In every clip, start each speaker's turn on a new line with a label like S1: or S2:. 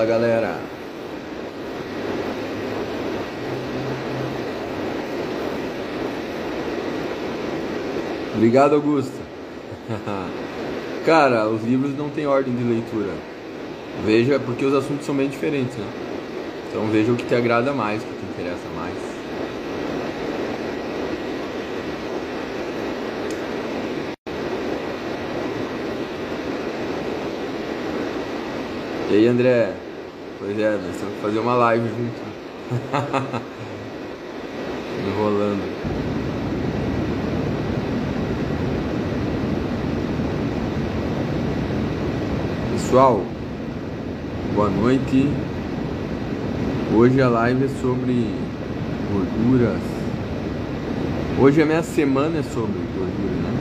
S1: Fala galera. Obrigado, Augusto. Cara, os livros não têm ordem de leitura. Veja, porque os assuntos são bem diferentes, né? Então veja o que te agrada mais, o que te interessa mais. E aí, André? Pois é, nós temos que fazer uma live junto. Enrolando. Pessoal, boa noite. Hoje a live é sobre gorduras. Hoje a minha semana é sobre gordura, né?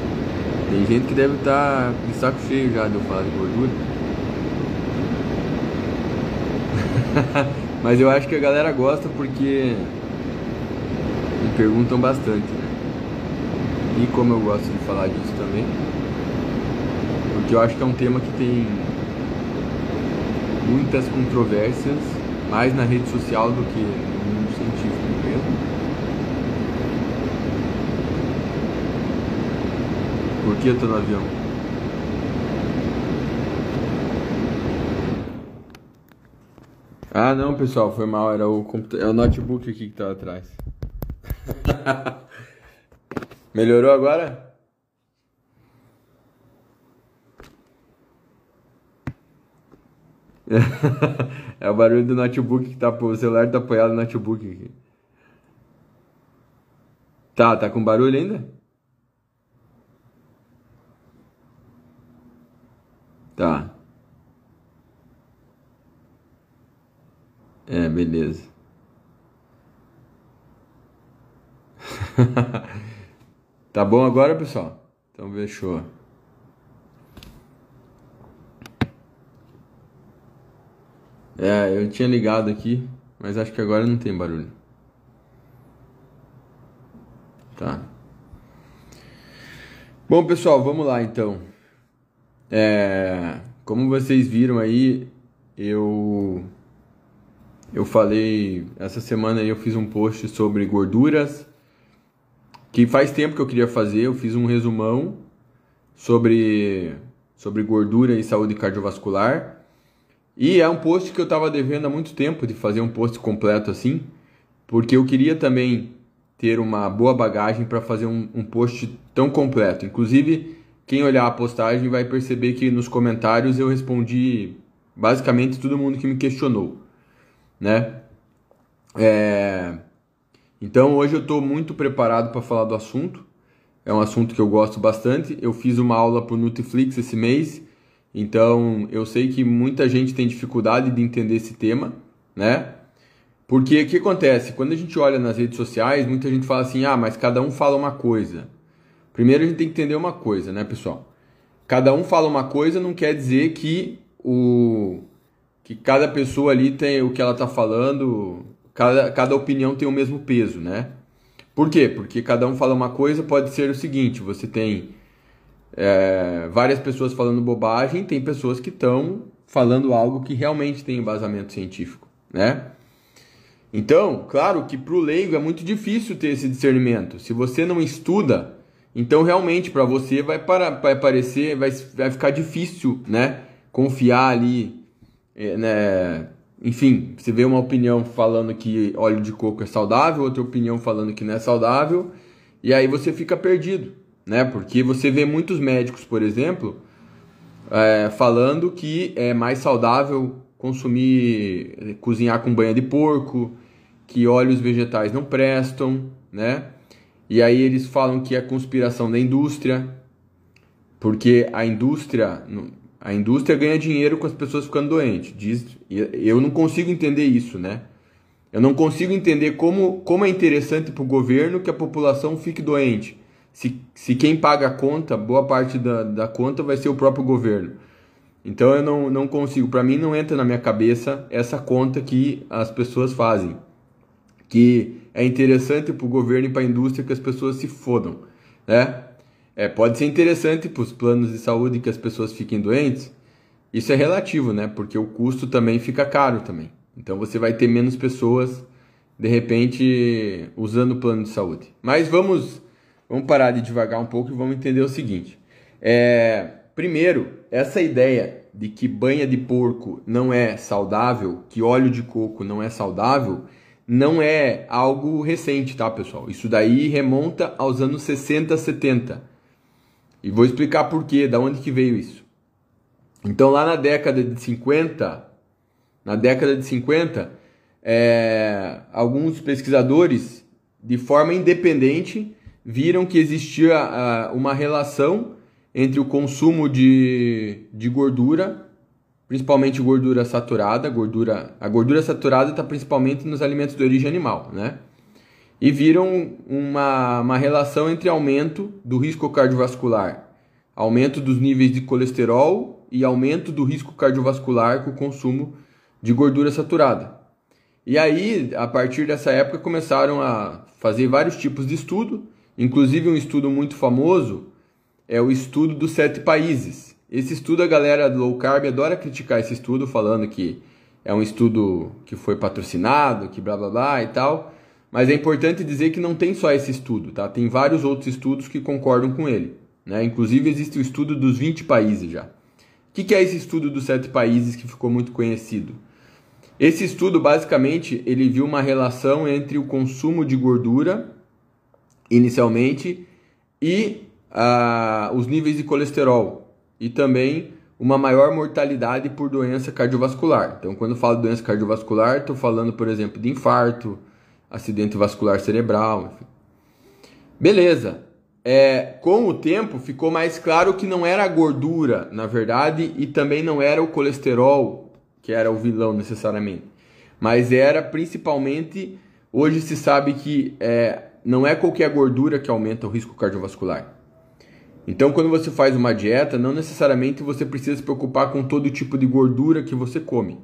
S1: Tem gente que deve estar de saco cheio já de eu falar de gordura. Mas eu acho que a galera gosta porque me perguntam bastante, né? E como eu gosto de falar disso também, porque eu acho que é um tema que tem muitas controvérsias, mais na rede social do que no mundo científico mesmo. Por que eu tô no avião? Ah não pessoal, foi mal, era o, computador, é o notebook aqui que tava atrás. Melhorou agora? é o barulho do notebook que tá. O celular tá apoiado no notebook aqui. Tá, tá com barulho ainda? Tá. É, beleza. tá bom agora, pessoal? Então fechou. É, eu tinha ligado aqui, mas acho que agora não tem barulho. Tá. Bom, pessoal, vamos lá então. É, como vocês viram aí, eu eu falei essa semana eu fiz um post sobre gorduras que faz tempo que eu queria fazer. Eu fiz um resumão sobre sobre gordura e saúde cardiovascular. E é um post que eu estava devendo há muito tempo de fazer um post completo assim, porque eu queria também ter uma boa bagagem para fazer um, um, post tão completo. Inclusive, quem olhar a postagem vai perceber que nos comentários eu respondi basicamente todo mundo que me questionou, né? É... Então hoje eu estou muito preparado para falar do assunto. É um assunto que eu gosto bastante. Eu fiz uma aula para o Netflix esse mês então, eu sei que muita gente tem dificuldade de entender esse tema, né? Porque o que acontece? Quando a gente olha nas redes sociais, muita gente fala assim: ah, mas cada um fala uma coisa. Primeiro a gente tem que entender uma coisa, né, pessoal? Cada um fala uma coisa não quer dizer que o que cada pessoa ali tem o que ela está falando, cada, cada opinião tem o mesmo peso, né? Por quê? Porque cada um fala uma coisa, pode ser o seguinte: você tem é, várias pessoas falando bobagem, tem pessoas que estão falando algo que realmente tem embasamento científico, né? Então, claro que para o leigo é muito difícil ter esse discernimento. Se você não estuda, então realmente para você vai, para, vai parecer, vai, vai ficar difícil, né? Confiar ali, né? Enfim, você vê uma opinião falando que óleo de coco é saudável, outra opinião falando que não é saudável, e aí você fica perdido né? Porque você vê muitos médicos, por exemplo, é, falando que é mais saudável consumir, cozinhar com banha de porco, que óleos vegetais não prestam, né? E aí eles falam que é conspiração da indústria, porque a indústria, a indústria ganha dinheiro com as pessoas ficando doentes. Diz, eu não consigo entender isso, né? Eu não consigo entender como, como é interessante para o governo que a população fique doente se, se quem paga a conta, boa parte da, da conta vai ser o próprio governo. Então eu não, não consigo, para mim não entra na minha cabeça essa conta que as pessoas fazem. Que é interessante para o governo e para a indústria que as pessoas se fodam, né? É, pode ser interessante para os planos de saúde que as pessoas fiquem doentes, Isso é relativo, né? Porque o custo também fica caro também. Então você vai ter menos pessoas de repente usando o plano de saúde. Mas vamos vamos parar de devagar um pouco e vamos entender o seguinte. É, primeiro, essa ideia de que banha de porco não é saudável, que óleo de coco não é saudável, não é algo recente, tá, pessoal? Isso daí remonta aos anos 60, 70. E vou explicar por quê, da onde que veio isso. Então, lá na década de 50, na década de 50, é, alguns pesquisadores, de forma independente, viram que existia uh, uma relação entre o consumo de, de gordura principalmente gordura saturada, gordura, a gordura saturada está principalmente nos alimentos de origem animal, né? E viram uma, uma relação entre aumento do risco cardiovascular, aumento dos níveis de colesterol e aumento do risco cardiovascular com o consumo de gordura saturada. E aí, a partir dessa época, começaram a fazer vários tipos de estudo, inclusive um estudo muito famoso é o estudo dos sete países, esse estudo, a galera do low carb adora criticar esse estudo, falando que é um estudo que foi patrocinado, que blá blá blá e tal. Mas é importante dizer que não tem só esse estudo, tá? Tem vários outros estudos que concordam com ele. Né? Inclusive existe o estudo dos 20 países já. O que, que é esse estudo dos 7 países que ficou muito conhecido? Esse estudo, basicamente, ele viu uma relação entre o consumo de gordura, inicialmente, e uh, os níveis de colesterol e também uma maior mortalidade por doença cardiovascular. Então, quando eu falo doença cardiovascular, estou falando, por exemplo, de infarto, acidente vascular cerebral. Enfim. Beleza. É, com o tempo ficou mais claro que não era a gordura, na verdade, e também não era o colesterol que era o vilão necessariamente, mas era principalmente. Hoje se sabe que é, não é qualquer gordura que aumenta o risco cardiovascular. Então, quando você faz uma dieta, não necessariamente você precisa se preocupar com todo tipo de gordura que você come.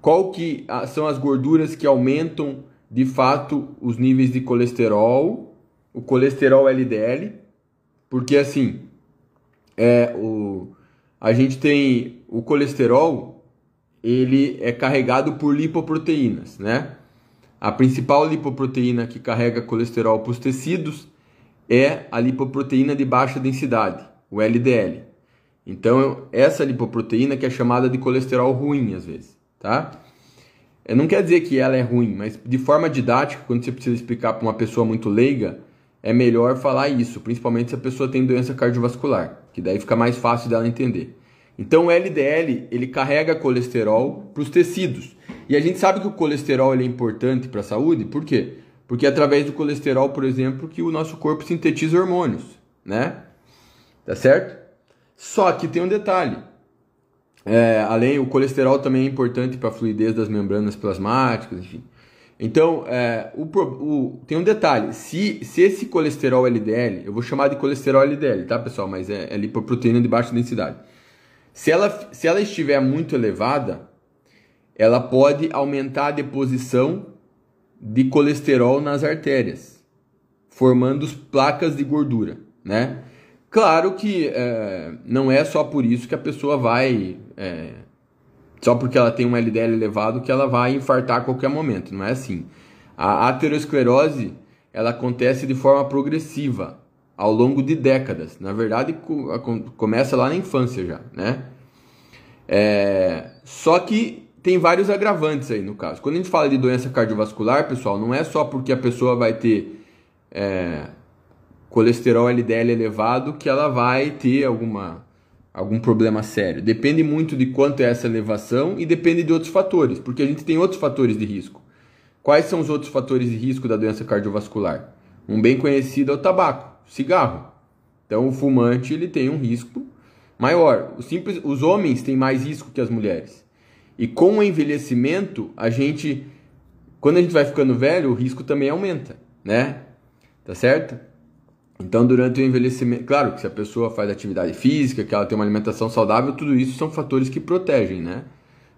S1: Qual que são as gorduras que aumentam de fato os níveis de colesterol, o colesterol LDL? Porque assim, é o a gente tem o colesterol, ele é carregado por lipoproteínas, né? A principal lipoproteína que carrega colesterol para os tecidos é a lipoproteína de baixa densidade, o LDL. Então, essa lipoproteína que é chamada de colesterol ruim às vezes, tá? Não quer dizer que ela é ruim, mas de forma didática, quando você precisa explicar para uma pessoa muito leiga, é melhor falar isso, principalmente se a pessoa tem doença cardiovascular, que daí fica mais fácil dela entender. Então, o LDL, ele carrega colesterol para os tecidos. E a gente sabe que o colesterol ele é importante para a saúde, por quê? Porque é através do colesterol, por exemplo, que o nosso corpo sintetiza hormônios, né? Tá certo? Só que tem um detalhe. É, além, o colesterol também é importante para a fluidez das membranas plasmáticas, enfim. Então, é, o, o, tem um detalhe. Se, se esse colesterol LDL, eu vou chamar de colesterol LDL, tá, pessoal? Mas é, é lipoproteína de baixa densidade. Se ela, se ela estiver muito elevada, ela pode aumentar a deposição de colesterol nas artérias, formando placas de gordura, né? Claro que é, não é só por isso que a pessoa vai, é, só porque ela tem um LDL elevado, que ela vai infartar a qualquer momento, não é assim. A aterosclerose, ela acontece de forma progressiva, ao longo de décadas. Na verdade, começa lá na infância já, né? É, só que tem vários agravantes aí no caso. Quando a gente fala de doença cardiovascular, pessoal, não é só porque a pessoa vai ter é, colesterol LDL elevado que ela vai ter alguma, algum problema sério. Depende muito de quanto é essa elevação e depende de outros fatores, porque a gente tem outros fatores de risco. Quais são os outros fatores de risco da doença cardiovascular? Um bem conhecido é o tabaco, cigarro. Então, o fumante ele tem um risco maior. Os, simples, os homens têm mais risco que as mulheres. E com o envelhecimento, a gente, quando a gente vai ficando velho, o risco também aumenta, né? Tá certo? Então, durante o envelhecimento, claro que se a pessoa faz atividade física, que ela tem uma alimentação saudável, tudo isso são fatores que protegem, né?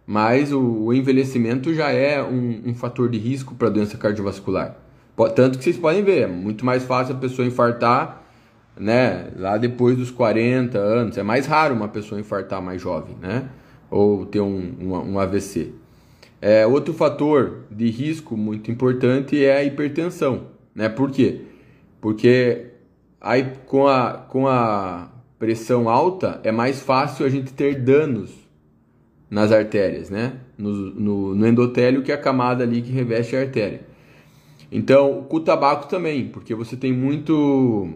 S1: Mas o, o envelhecimento já é um, um fator de risco para doença cardiovascular. Tanto que vocês podem ver, é muito mais fácil a pessoa infartar, né? Lá depois dos 40 anos. É mais raro uma pessoa infartar mais jovem, né? ou ter um, um, um AVC. É, outro fator de risco muito importante é a hipertensão. Né? Por quê? Porque aí, com, a, com a pressão alta é mais fácil a gente ter danos nas artérias, né? no, no, no endotélio, que é a camada ali que reveste a artéria. Então, com o tabaco também, porque você tem muito,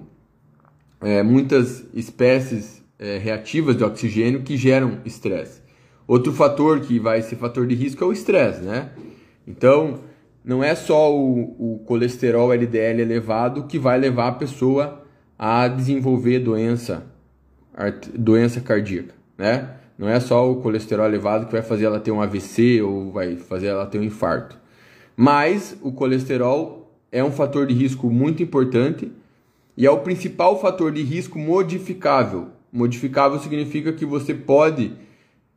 S1: é, muitas espécies é, reativas de oxigênio que geram estresse. Outro fator que vai ser fator de risco é o estresse, né? Então, não é só o, o colesterol LDL elevado que vai levar a pessoa a desenvolver doença, doença cardíaca, né? Não é só o colesterol elevado que vai fazer ela ter um AVC ou vai fazer ela ter um infarto. Mas o colesterol é um fator de risco muito importante e é o principal fator de risco modificável. Modificável significa que você pode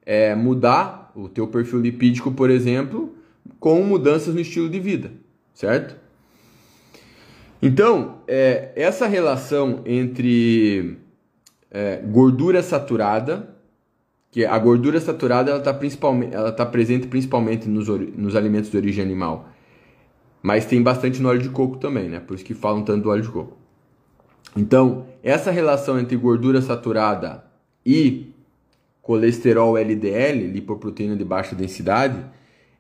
S1: é, mudar o teu perfil lipídico, por exemplo, com mudanças no estilo de vida, certo? Então, é, essa relação entre é, gordura saturada, que a gordura saturada ela está principalmente, ela tá presente principalmente nos, nos alimentos de origem animal, mas tem bastante no óleo de coco também, né? Por isso que falam tanto do óleo de coco. Então, essa relação entre gordura saturada e colesterol LDL, lipoproteína de baixa densidade,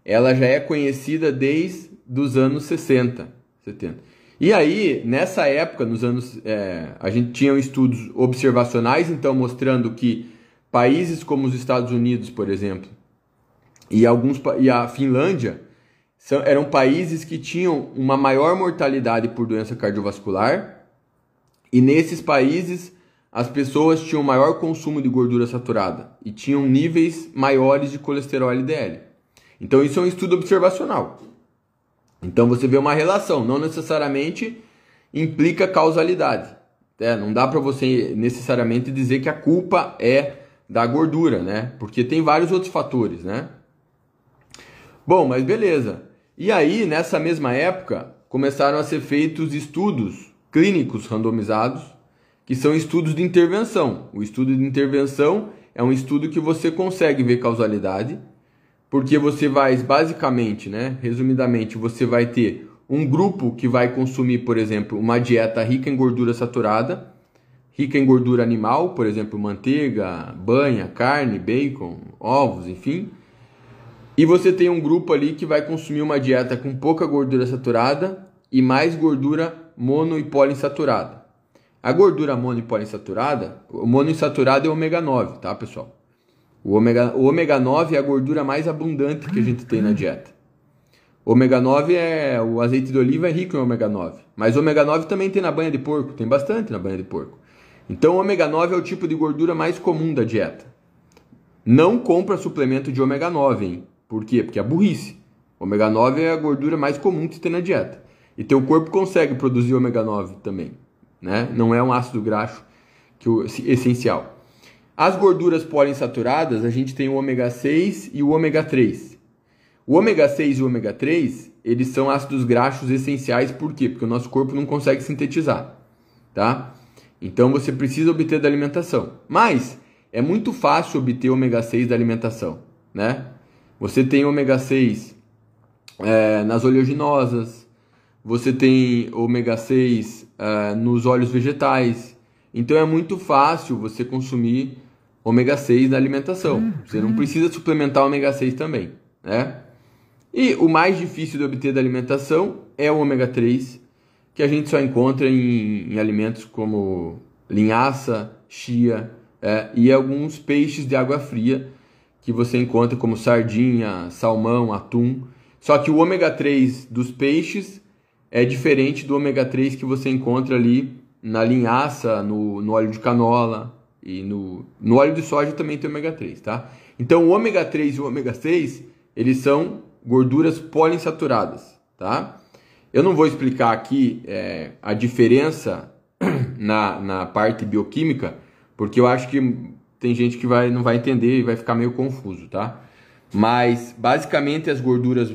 S1: ela já é conhecida desde os anos 60, 70. E aí, nessa época, nos anos, é, a gente tinha estudos observacionais, então mostrando que países como os Estados Unidos, por exemplo, e alguns e a Finlândia são, eram países que tinham uma maior mortalidade por doença cardiovascular. E nesses países as pessoas tinham maior consumo de gordura saturada e tinham níveis maiores de colesterol LDL. Então isso é um estudo observacional. Então você vê uma relação, não necessariamente implica causalidade. É, não dá para você necessariamente dizer que a culpa é da gordura, né? Porque tem vários outros fatores, né? Bom, mas beleza. E aí, nessa mesma época, começaram a ser feitos estudos clínicos randomizados, que são estudos de intervenção. O estudo de intervenção é um estudo que você consegue ver causalidade porque você vai basicamente, né, resumidamente, você vai ter um grupo que vai consumir, por exemplo, uma dieta rica em gordura saturada, rica em gordura animal, por exemplo, manteiga, banha, carne, bacon, ovos, enfim. E você tem um grupo ali que vai consumir uma dieta com pouca gordura saturada e mais gordura mono e poliinsaturada. A gordura mono e poliinsaturada, o monoinsaturado é ômega 9, tá, pessoal? O ômega, o ômega 9 é a gordura mais abundante que a gente tem na dieta. O ômega 9 é. O azeite de oliva é rico em ômega 9. Mas ômega 9 também tem na banha de porco, tem bastante na banha de porco. Então o ômega 9 é o tipo de gordura mais comum da dieta. Não compra suplemento de ômega 9, hein? Por quê? Porque é burrice. O ômega 9 é a gordura mais comum que tem na dieta. E teu corpo consegue produzir ômega 9 também. Né? Não é um ácido graxo que o, essencial. As gorduras poliinsaturadas, a gente tem o ômega 6 e o ômega 3. O ômega 6 e o ômega 3, eles são ácidos graxos essenciais, por quê? Porque o nosso corpo não consegue sintetizar, tá? Então você precisa obter da alimentação. Mas é muito fácil obter ômega 6 da alimentação, né? Você tem ômega 6 é, nas oleaginosas, você tem ômega 6 é, nos óleos vegetais. Então é muito fácil você consumir ômega 6 na alimentação. Uhum. Você não precisa suplementar ômega 6 também, né? E o mais difícil de obter da alimentação é o ômega 3, que a gente só encontra em, em alimentos como linhaça, chia é, e alguns peixes de água fria que você encontra como sardinha, salmão, atum. Só que o ômega 3 dos peixes é diferente do ômega 3 que você encontra ali na linhaça, no, no óleo de canola, e no, no óleo de soja também tem ômega 3, tá? Então o ômega 3 e o ômega 6, eles são gorduras poliinsaturadas, tá? Eu não vou explicar aqui é, a diferença na, na parte bioquímica, porque eu acho que tem gente que vai, não vai entender e vai ficar meio confuso, tá? Mas basicamente as gorduras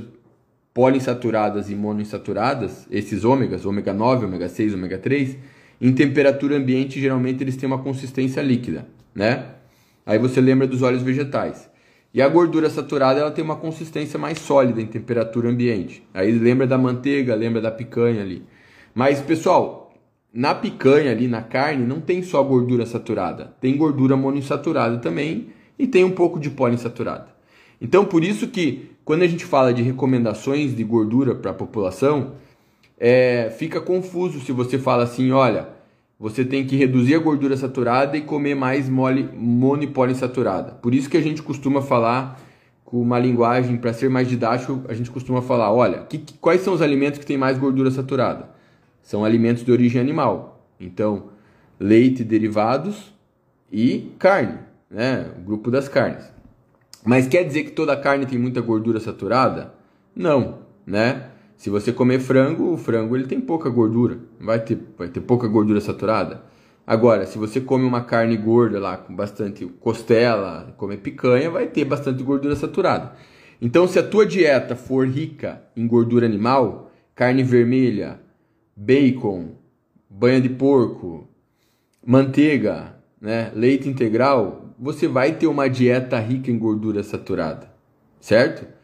S1: poliinsaturadas e monoinsaturadas, esses ômegas, ômega 9, ômega 6, ômega 3, em temperatura ambiente, geralmente eles têm uma consistência líquida, né? Aí você lembra dos óleos vegetais. E a gordura saturada ela tem uma consistência mais sólida em temperatura ambiente. Aí lembra da manteiga, lembra da picanha ali. Mas pessoal, na picanha ali, na carne, não tem só gordura saturada, tem gordura monoinsaturada também e tem um pouco de poliinsaturada. Então por isso que quando a gente fala de recomendações de gordura para a população, é, fica confuso se você fala assim, olha, você tem que reduzir a gordura saturada e comer mais mole, monopoliinsaturada. Por isso que a gente costuma falar com uma linguagem, para ser mais didático, a gente costuma falar, olha, que, que, quais são os alimentos que têm mais gordura saturada? São alimentos de origem animal. Então, leite, derivados e carne, né? O grupo das carnes. Mas quer dizer que toda carne tem muita gordura saturada? Não, né? Se você comer frango, o frango ele tem pouca gordura, vai ter, vai ter pouca gordura saturada. Agora, se você come uma carne gorda lá com bastante costela, comer picanha, vai ter bastante gordura saturada. Então, se a tua dieta for rica em gordura animal, carne vermelha, bacon, banha de porco, manteiga, né, leite integral, você vai ter uma dieta rica em gordura saturada, certo?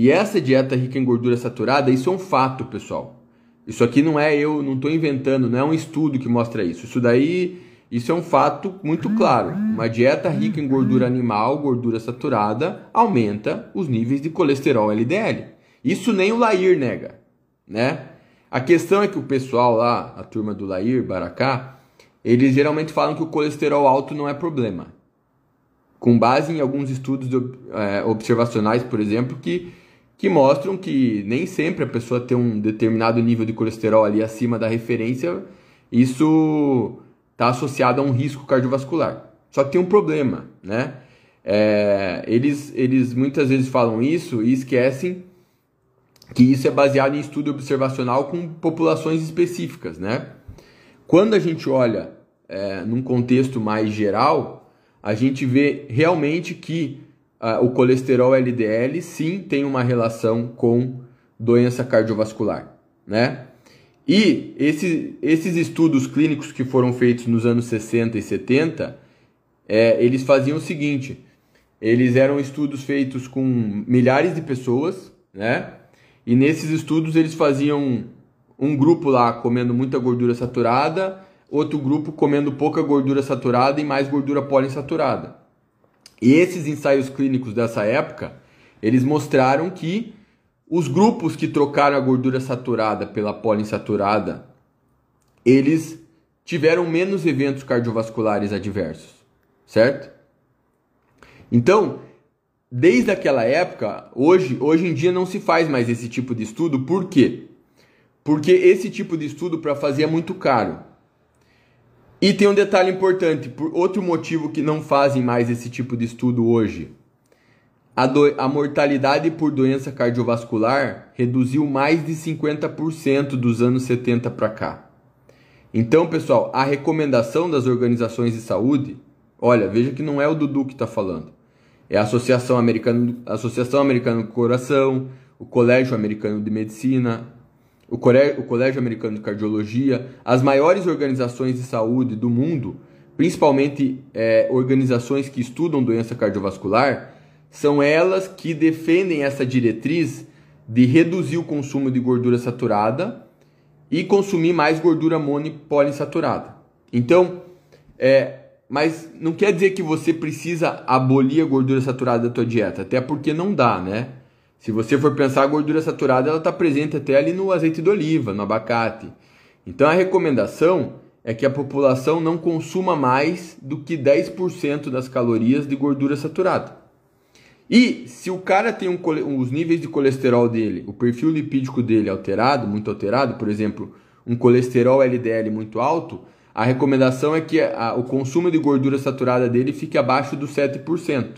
S1: E essa dieta rica em gordura saturada, isso é um fato, pessoal. Isso aqui não é eu, não estou inventando, não é um estudo que mostra isso. Isso daí, isso é um fato muito claro. Uma dieta rica em gordura animal, gordura saturada, aumenta os níveis de colesterol LDL. Isso nem o Lair nega, né? A questão é que o pessoal lá, a turma do Lair, Baracá, eles geralmente falam que o colesterol alto não é problema. Com base em alguns estudos é, observacionais, por exemplo, que que mostram que nem sempre a pessoa tem um determinado nível de colesterol ali acima da referência, isso está associado a um risco cardiovascular. Só que tem um problema, né? É, eles, eles muitas vezes falam isso e esquecem que isso é baseado em estudo observacional com populações específicas, né? Quando a gente olha é, num contexto mais geral, a gente vê realmente que uh, o colesterol LDL sim tem uma relação com doença cardiovascular, né? E esse, esses estudos clínicos que foram feitos nos anos 60 e 70, é, eles faziam o seguinte: eles eram estudos feitos com milhares de pessoas, né? E nesses estudos eles faziam um grupo lá comendo muita gordura saturada, outro grupo comendo pouca gordura saturada e mais gordura poliinsaturada. E esses ensaios clínicos dessa época, eles mostraram que os grupos que trocaram a gordura saturada pela poliinsaturada, eles tiveram menos eventos cardiovasculares adversos, certo? Então, desde aquela época, hoje, hoje em dia não se faz mais esse tipo de estudo, por quê? Porque esse tipo de estudo para fazer é muito caro. E tem um detalhe importante, por outro motivo que não fazem mais esse tipo de estudo hoje. A, do, a mortalidade por doença cardiovascular reduziu mais de 50% dos anos 70 para cá. Então, pessoal, a recomendação das organizações de saúde, olha, veja que não é o Dudu que está falando. É a Associação Americana, Associação Americana do Coração, o Colégio Americano de Medicina, o Colégio Americano de Cardiologia, as maiores organizações de saúde do mundo, principalmente é, organizações que estudam doença cardiovascular, são elas que defendem essa diretriz de reduzir o consumo de gordura saturada e consumir mais gordura monopoliinsaturada. Então, é, mas não quer dizer que você precisa abolir a gordura saturada da tua dieta, até porque não dá, né? Se você for pensar a gordura saturada, ela está presente até ali no azeite de oliva, no abacate. Então a recomendação é que a população não consuma mais do que 10% das calorias de gordura saturada. E se o cara tem um, os níveis de colesterol dele, o perfil lipídico dele alterado, muito alterado, por exemplo, um colesterol LDL muito alto, a recomendação é que a, o consumo de gordura saturada dele fique abaixo dos 7%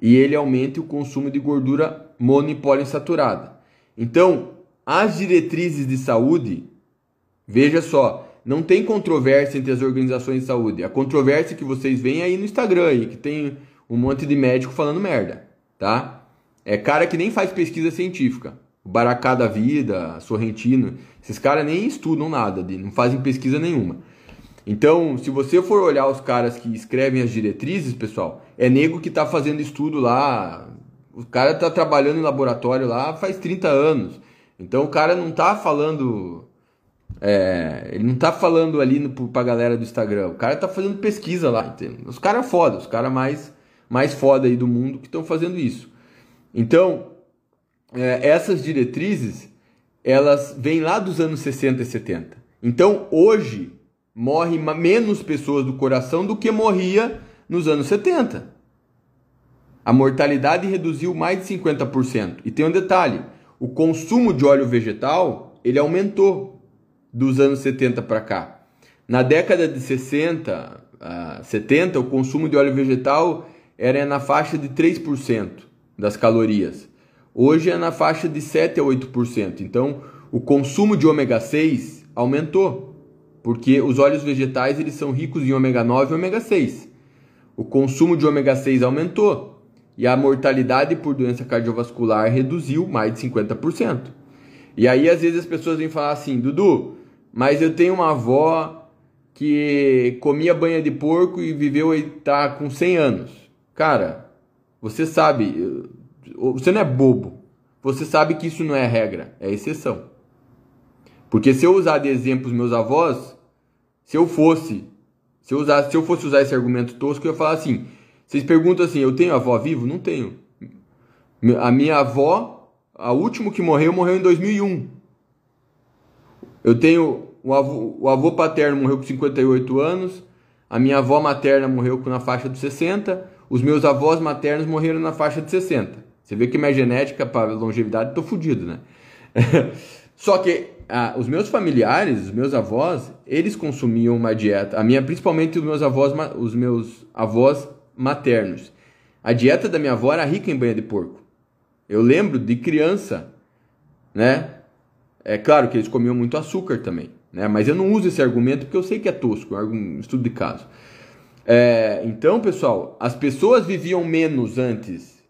S1: e ele aumente o consumo de gordura monopoliinsaturada. Então, as diretrizes de saúde, veja só, não tem controvérsia entre as organizações de saúde. A controvérsia que vocês veem aí no Instagram, aí, que tem um monte de médico falando merda, tá? É cara que nem faz pesquisa científica. O Baracá da Vida, Sorrentino, esses caras nem estudam nada, não fazem pesquisa nenhuma. Então, se você for olhar os caras que escrevem as diretrizes, pessoal, é nego que está fazendo estudo lá, o cara está trabalhando em laboratório lá faz 30 anos. Então o cara não está falando. É, ele não está falando ali no, pra galera do Instagram. O cara está fazendo pesquisa lá? Os caras foda, os caras mais, mais foda aí do mundo que estão fazendo isso. Então, é, essas diretrizes, elas vêm lá dos anos 60 e 70. Então, hoje, morre menos pessoas do coração do que morria nos anos 70. A mortalidade reduziu mais de 50%. E tem um detalhe, o consumo de óleo vegetal, ele aumentou dos anos 70 para cá. Na década de 60, uh, 70, o consumo de óleo vegetal era na faixa de 3% das calorias. Hoje é na faixa de 7 a 8%. Então, o consumo de ômega 6 aumentou, porque os óleos vegetais eles são ricos em ômega 9 e ômega 6. O consumo de ômega 6 aumentou e a mortalidade por doença cardiovascular reduziu mais de 50%. E aí às vezes as pessoas vêm falar assim: "Dudu, mas eu tenho uma avó que comia banha de porco e viveu e tá com 100 anos". Cara, você sabe, você não é bobo. Você sabe que isso não é regra, é exceção. Porque se eu usar de exemplo os meus avós, se eu fosse, se eu, usar, se eu fosse usar esse argumento tosco, eu ia falar assim: vocês perguntam assim, eu tenho avó vivo? Não tenho. A minha avó, a última que morreu, morreu em 2001. Eu tenho o avô, o avô paterno morreu com 58 anos, a minha avó materna morreu na faixa dos 60, os meus avós maternos morreram na faixa de 60. Você vê que minha genética para longevidade, tô fudido, né? Só que ah, os meus familiares, os meus avós, eles consumiam uma dieta. A minha, principalmente os meus avós, os meus avós maternos. A dieta da minha avó era rica em banha de porco. Eu lembro de criança, né? É claro que eles comiam muito açúcar também, né? Mas eu não uso esse argumento porque eu sei que é tosco, é um estudo de caso. É, então, pessoal, as pessoas viviam menos antes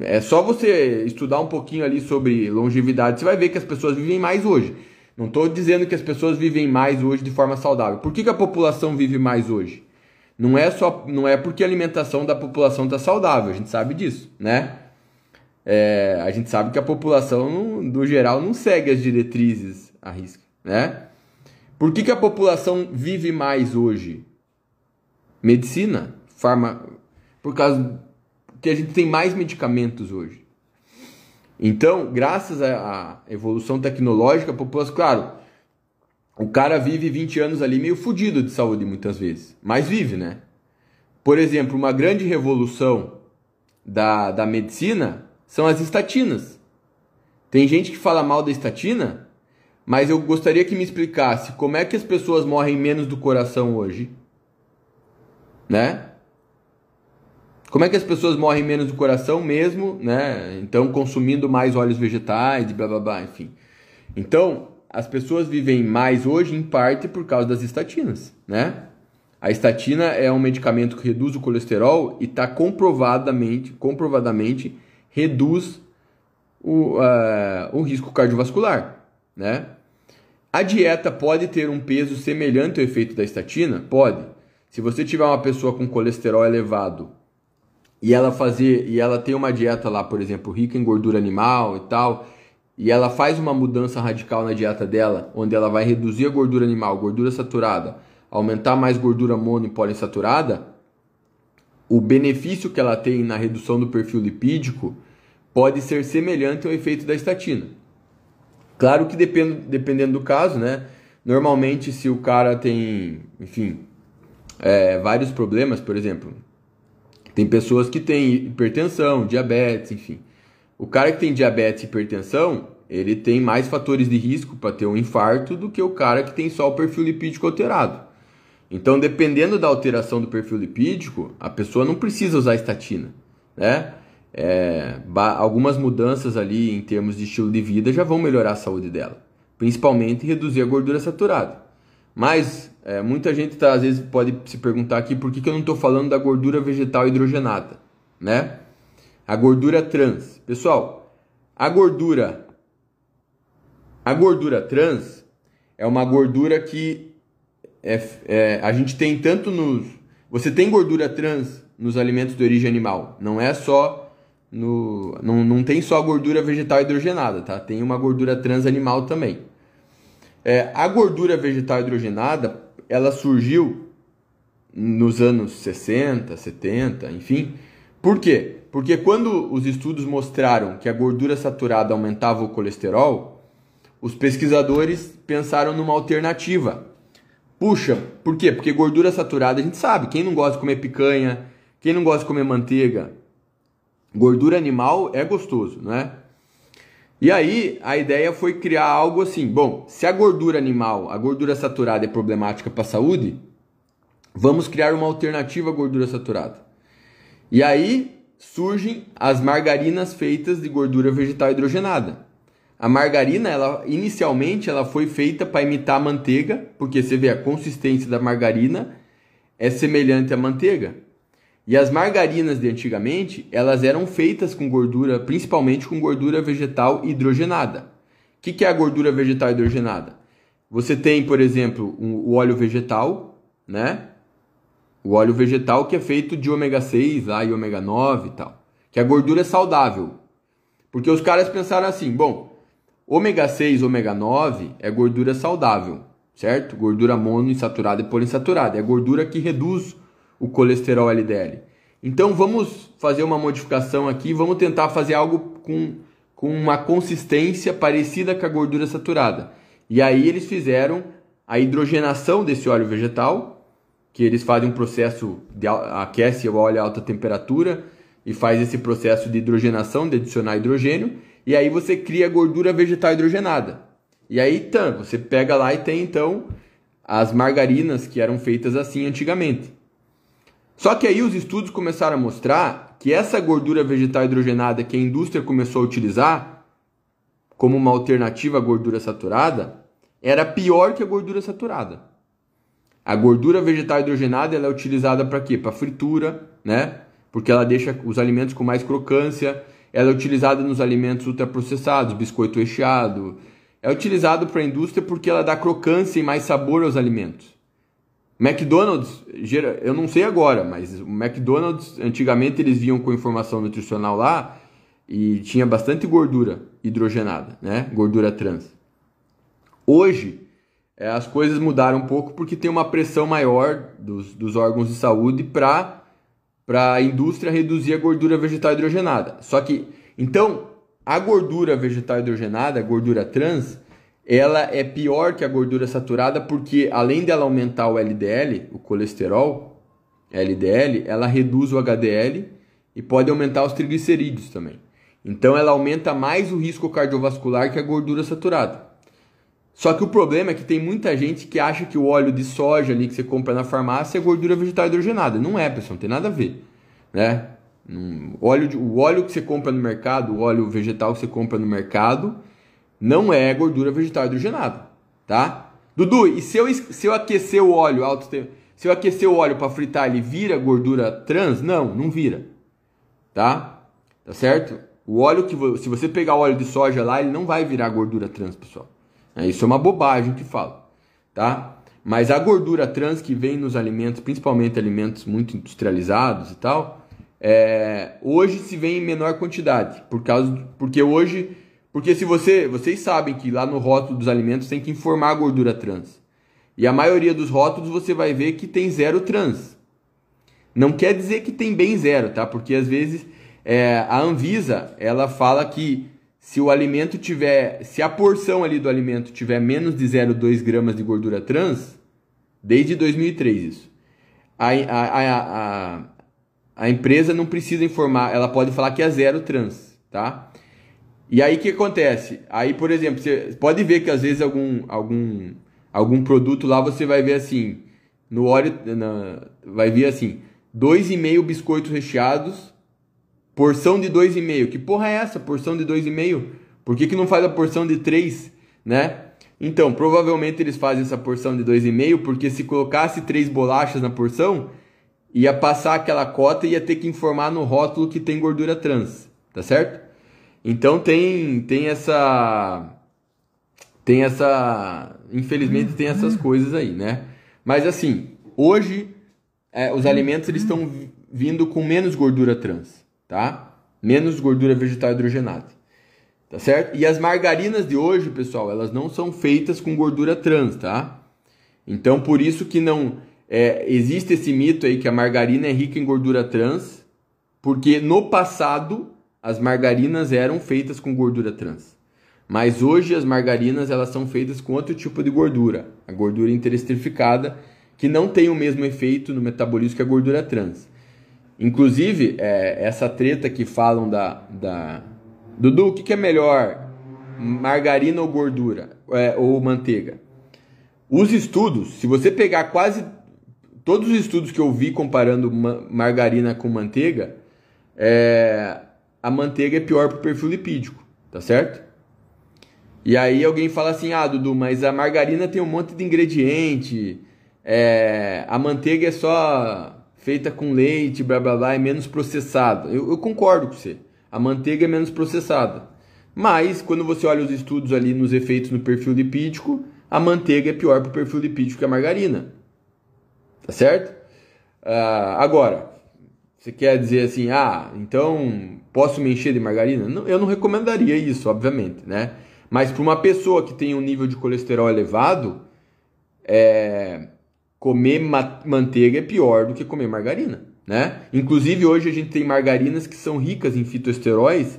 S1: é só você estudar um pouquinho ali sobre longevidade, você vai ver que as pessoas vivem mais hoje. Não estou dizendo que as pessoas vivem mais hoje de forma saudável. Por que, que a população vive mais hoje? Não é só, não é porque a alimentação da população está saudável, a gente sabe disso, né? É, a gente sabe que a população, do geral, não segue as diretrizes à risca, né? Por que, que a população vive mais hoje? Medicina, farma, por causa que a gente tem mais medicamentos hoje. Então, graças à evolução tecnológica, a população, claro, o cara vive 20 anos ali meio fudido de saúde muitas vezes, mas vive, né? Por exemplo, uma grande revolução da, da medicina são as estatinas. Tem gente que fala mal da estatina, mas eu gostaria que me explicasse como é que as pessoas morrem menos do coração hoje, né? Como é que as pessoas morrem menos do coração mesmo, né? Então, consumindo mais óleos vegetais, blá blá blá, enfim. Então, as pessoas vivem mais hoje em parte por causa das estatinas, né? A estatina é um medicamento que reduz o colesterol e está comprovadamente, comprovadamente reduz o, uh, o risco cardiovascular, né? A dieta pode ter um peso semelhante ao efeito da estatina? Pode. Se você tiver uma pessoa com colesterol elevado e ela fazer e ela tem uma dieta lá, por exemplo, rica em gordura animal e tal, e ela faz uma mudança radical na dieta dela, onde ela vai reduzir a gordura animal, gordura saturada, aumentar mais gordura mono e poliinsaturada, o benefício que ela tem na redução do perfil lipídico pode ser semelhante ao efeito da estatina. Claro que depend, dependendo do caso, né? Normalmente, se o cara tem, enfim, é, vários problemas, por exemplo, tem pessoas que têm hipertensão, diabetes, enfim. O cara que tem diabetes e hipertensão, ele tem mais fatores de risco para ter um infarto do que o cara que tem só o perfil lipídico alterado. Então, dependendo da alteração do perfil lipídico, a pessoa não precisa usar estatina, né? É, algumas mudanças ali em termos de estilo de vida já vão melhorar a saúde dela, principalmente reduzir a gordura saturada. Mas é, muita gente tá, às vezes pode se perguntar aqui por que, que eu não estou falando da gordura vegetal hidrogenada, né? A gordura trans. Pessoal, a gordura a gordura trans é uma gordura que é, é, a gente tem tanto nos. Você tem gordura trans nos alimentos de origem animal. Não é só. No, não, não tem só gordura vegetal hidrogenada, tá? Tem uma gordura trans animal também. É, a gordura vegetal hidrogenada, ela surgiu nos anos 60, 70, enfim. Por quê? Porque quando os estudos mostraram que a gordura saturada aumentava o colesterol, os pesquisadores pensaram numa alternativa. Puxa, por quê? Porque gordura saturada a gente sabe, quem não gosta de comer picanha, quem não gosta de comer manteiga, gordura animal é gostoso, não é? E aí a ideia foi criar algo assim, bom, se a gordura animal, a gordura saturada é problemática para a saúde, vamos criar uma alternativa à gordura saturada. E aí surgem as margarinas feitas de gordura vegetal hidrogenada. A margarina, ela inicialmente ela foi feita para imitar a manteiga, porque você vê a consistência da margarina é semelhante à manteiga. E as margarinas de antigamente, elas eram feitas com gordura, principalmente com gordura vegetal hidrogenada. O que, que é a gordura vegetal hidrogenada? Você tem, por exemplo, o óleo vegetal, né? O óleo vegetal que é feito de ômega 6 lá, e ômega 9 e tal. Que a gordura é saudável. Porque os caras pensaram assim, bom, ômega 6, ômega 9 é gordura saudável, certo? Gordura monoinsaturada e poliinsaturada. É gordura que reduz o colesterol LDL. Então vamos fazer uma modificação aqui, vamos tentar fazer algo com, com uma consistência parecida com a gordura saturada. E aí eles fizeram a hidrogenação desse óleo vegetal, que eles fazem um processo de aquece o óleo a alta temperatura e faz esse processo de hidrogenação, de adicionar hidrogênio, e aí você cria gordura vegetal hidrogenada. E aí, então, você pega lá e tem então as margarinas que eram feitas assim antigamente. Só que aí os estudos começaram a mostrar que essa gordura vegetal hidrogenada que a indústria começou a utilizar como uma alternativa à gordura saturada era pior que a gordura saturada. A gordura vegetal hidrogenada ela é utilizada para quê? Para fritura, né? Porque ela deixa os alimentos com mais crocância. Ela é utilizada nos alimentos ultraprocessados, biscoito recheado. É utilizado para a indústria porque ela dá crocância e mais sabor aos alimentos. McDonald's, eu não sei agora, mas o McDonald's, antigamente eles vinham com informação nutricional lá e tinha bastante gordura hidrogenada, né? Gordura trans. Hoje, é, as coisas mudaram um pouco porque tem uma pressão maior dos, dos órgãos de saúde para a indústria reduzir a gordura vegetal hidrogenada. Só que, então, a gordura vegetal hidrogenada, a gordura trans, ela é pior que a gordura saturada porque além dela aumentar o LDL, o colesterol, LDL, ela reduz o HDL e pode aumentar os triglicerídeos também. Então ela aumenta mais o risco cardiovascular que a gordura saturada. Só que o problema é que tem muita gente que acha que o óleo de soja ali que você compra na farmácia é gordura vegetal hidrogenada. Não é, pessoal, não tem nada a ver, né? O óleo, de, o óleo que você compra no mercado, o óleo vegetal que você compra no mercado, não é gordura vegetal hidrogenada, tá? Dudu, e se eu, se eu aquecer o óleo alto, se eu aquecer o óleo para fritar, ele vira gordura trans? Não, não vira, tá? Tá certo? O óleo que se você pegar o óleo de soja lá, ele não vai virar gordura trans, pessoal. É, isso é uma bobagem que fala, tá? Mas a gordura trans que vem nos alimentos, principalmente alimentos muito industrializados e tal, é, hoje se vem em menor quantidade, por causa, porque hoje porque se você, vocês sabem que lá no rótulo dos alimentos tem que informar a gordura trans. E a maioria dos rótulos você vai ver que tem zero trans. Não quer dizer que tem bem zero, tá? Porque às vezes é, a Anvisa ela fala que se o alimento tiver, se a porção ali do alimento tiver menos de 0,2 gramas de gordura trans, desde 2003 isso, a, a, a, a, empresa não precisa informar, ela pode falar que é zero trans, tá? E aí o que acontece? Aí, por exemplo, você pode ver que às vezes algum, algum, algum produto lá você vai ver assim, no óleo, na, vai vir assim, 2,5 biscoitos recheados, porção de 2,5. Que porra é essa? Porção de 2,5? Por que, que não faz a porção de 3, né? Então, provavelmente eles fazem essa porção de 2,5 porque se colocasse três bolachas na porção, ia passar aquela cota e ia ter que informar no rótulo que tem gordura trans, tá certo? Então tem tem essa tem essa, infelizmente tem essas coisas aí, né? Mas assim, hoje é, os alimentos eles estão vindo com menos gordura trans, tá? Menos gordura vegetal hidrogenada. Tá certo? E as margarinas de hoje, pessoal, elas não são feitas com gordura trans, tá? Então, por isso que não é, existe esse mito aí que a margarina é rica em gordura trans, porque no passado as margarinas eram feitas com gordura trans. Mas hoje as margarinas elas são feitas com outro tipo de gordura, a gordura interestrificada, que não tem o mesmo efeito no metabolismo que a gordura trans. Inclusive, é, essa treta que falam da, da Dudu, o que, que é melhor? Margarina ou gordura? É, ou manteiga? Os estudos, se você pegar quase todos os estudos que eu vi comparando margarina com manteiga, é, a manteiga é pior para o perfil lipídico, tá certo? E aí alguém fala assim, ah, Dudu, mas a margarina tem um monte de ingrediente, é, a manteiga é só feita com leite, blá blá blá, é menos processada. Eu, eu concordo com você a manteiga é menos processada. Mas, quando você olha os estudos ali nos efeitos no perfil lipídico, a manteiga é pior para o perfil lipídico que a margarina. Tá certo? Uh, agora, você quer dizer assim, ah, então posso me encher de margarina? Não, eu não recomendaria isso, obviamente, né? Mas para uma pessoa que tem um nível de colesterol elevado, é, comer ma manteiga é pior do que comer margarina né? Inclusive hoje a gente tem margarinas que são ricas em fitoesteróis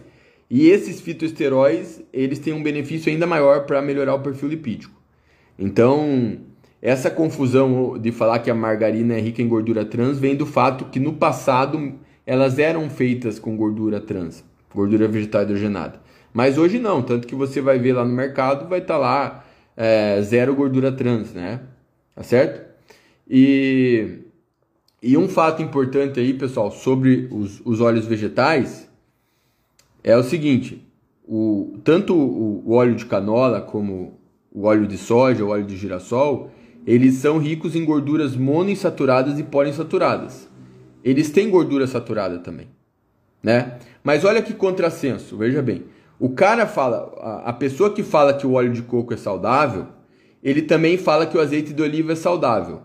S1: e esses fitoesteróis eles têm um benefício ainda maior para melhorar o perfil lipídico. Então essa confusão de falar que a margarina é rica em gordura trans vem do fato que no passado elas eram feitas com gordura trans, gordura vegetal hidrogenada. Mas hoje não, tanto que você vai ver lá no mercado, vai estar tá lá é, zero gordura trans, né? Tá certo? E e um fato importante aí, pessoal, sobre os, os óleos vegetais é o seguinte: o, tanto o, o óleo de canola como o óleo de soja, o óleo de girassol, eles são ricos em gorduras monoinsaturadas e poliinsaturadas. Eles têm gordura saturada também, né? Mas olha que contrassenso, veja bem. O cara fala, a, a pessoa que fala que o óleo de coco é saudável, ele também fala que o azeite de oliva é saudável.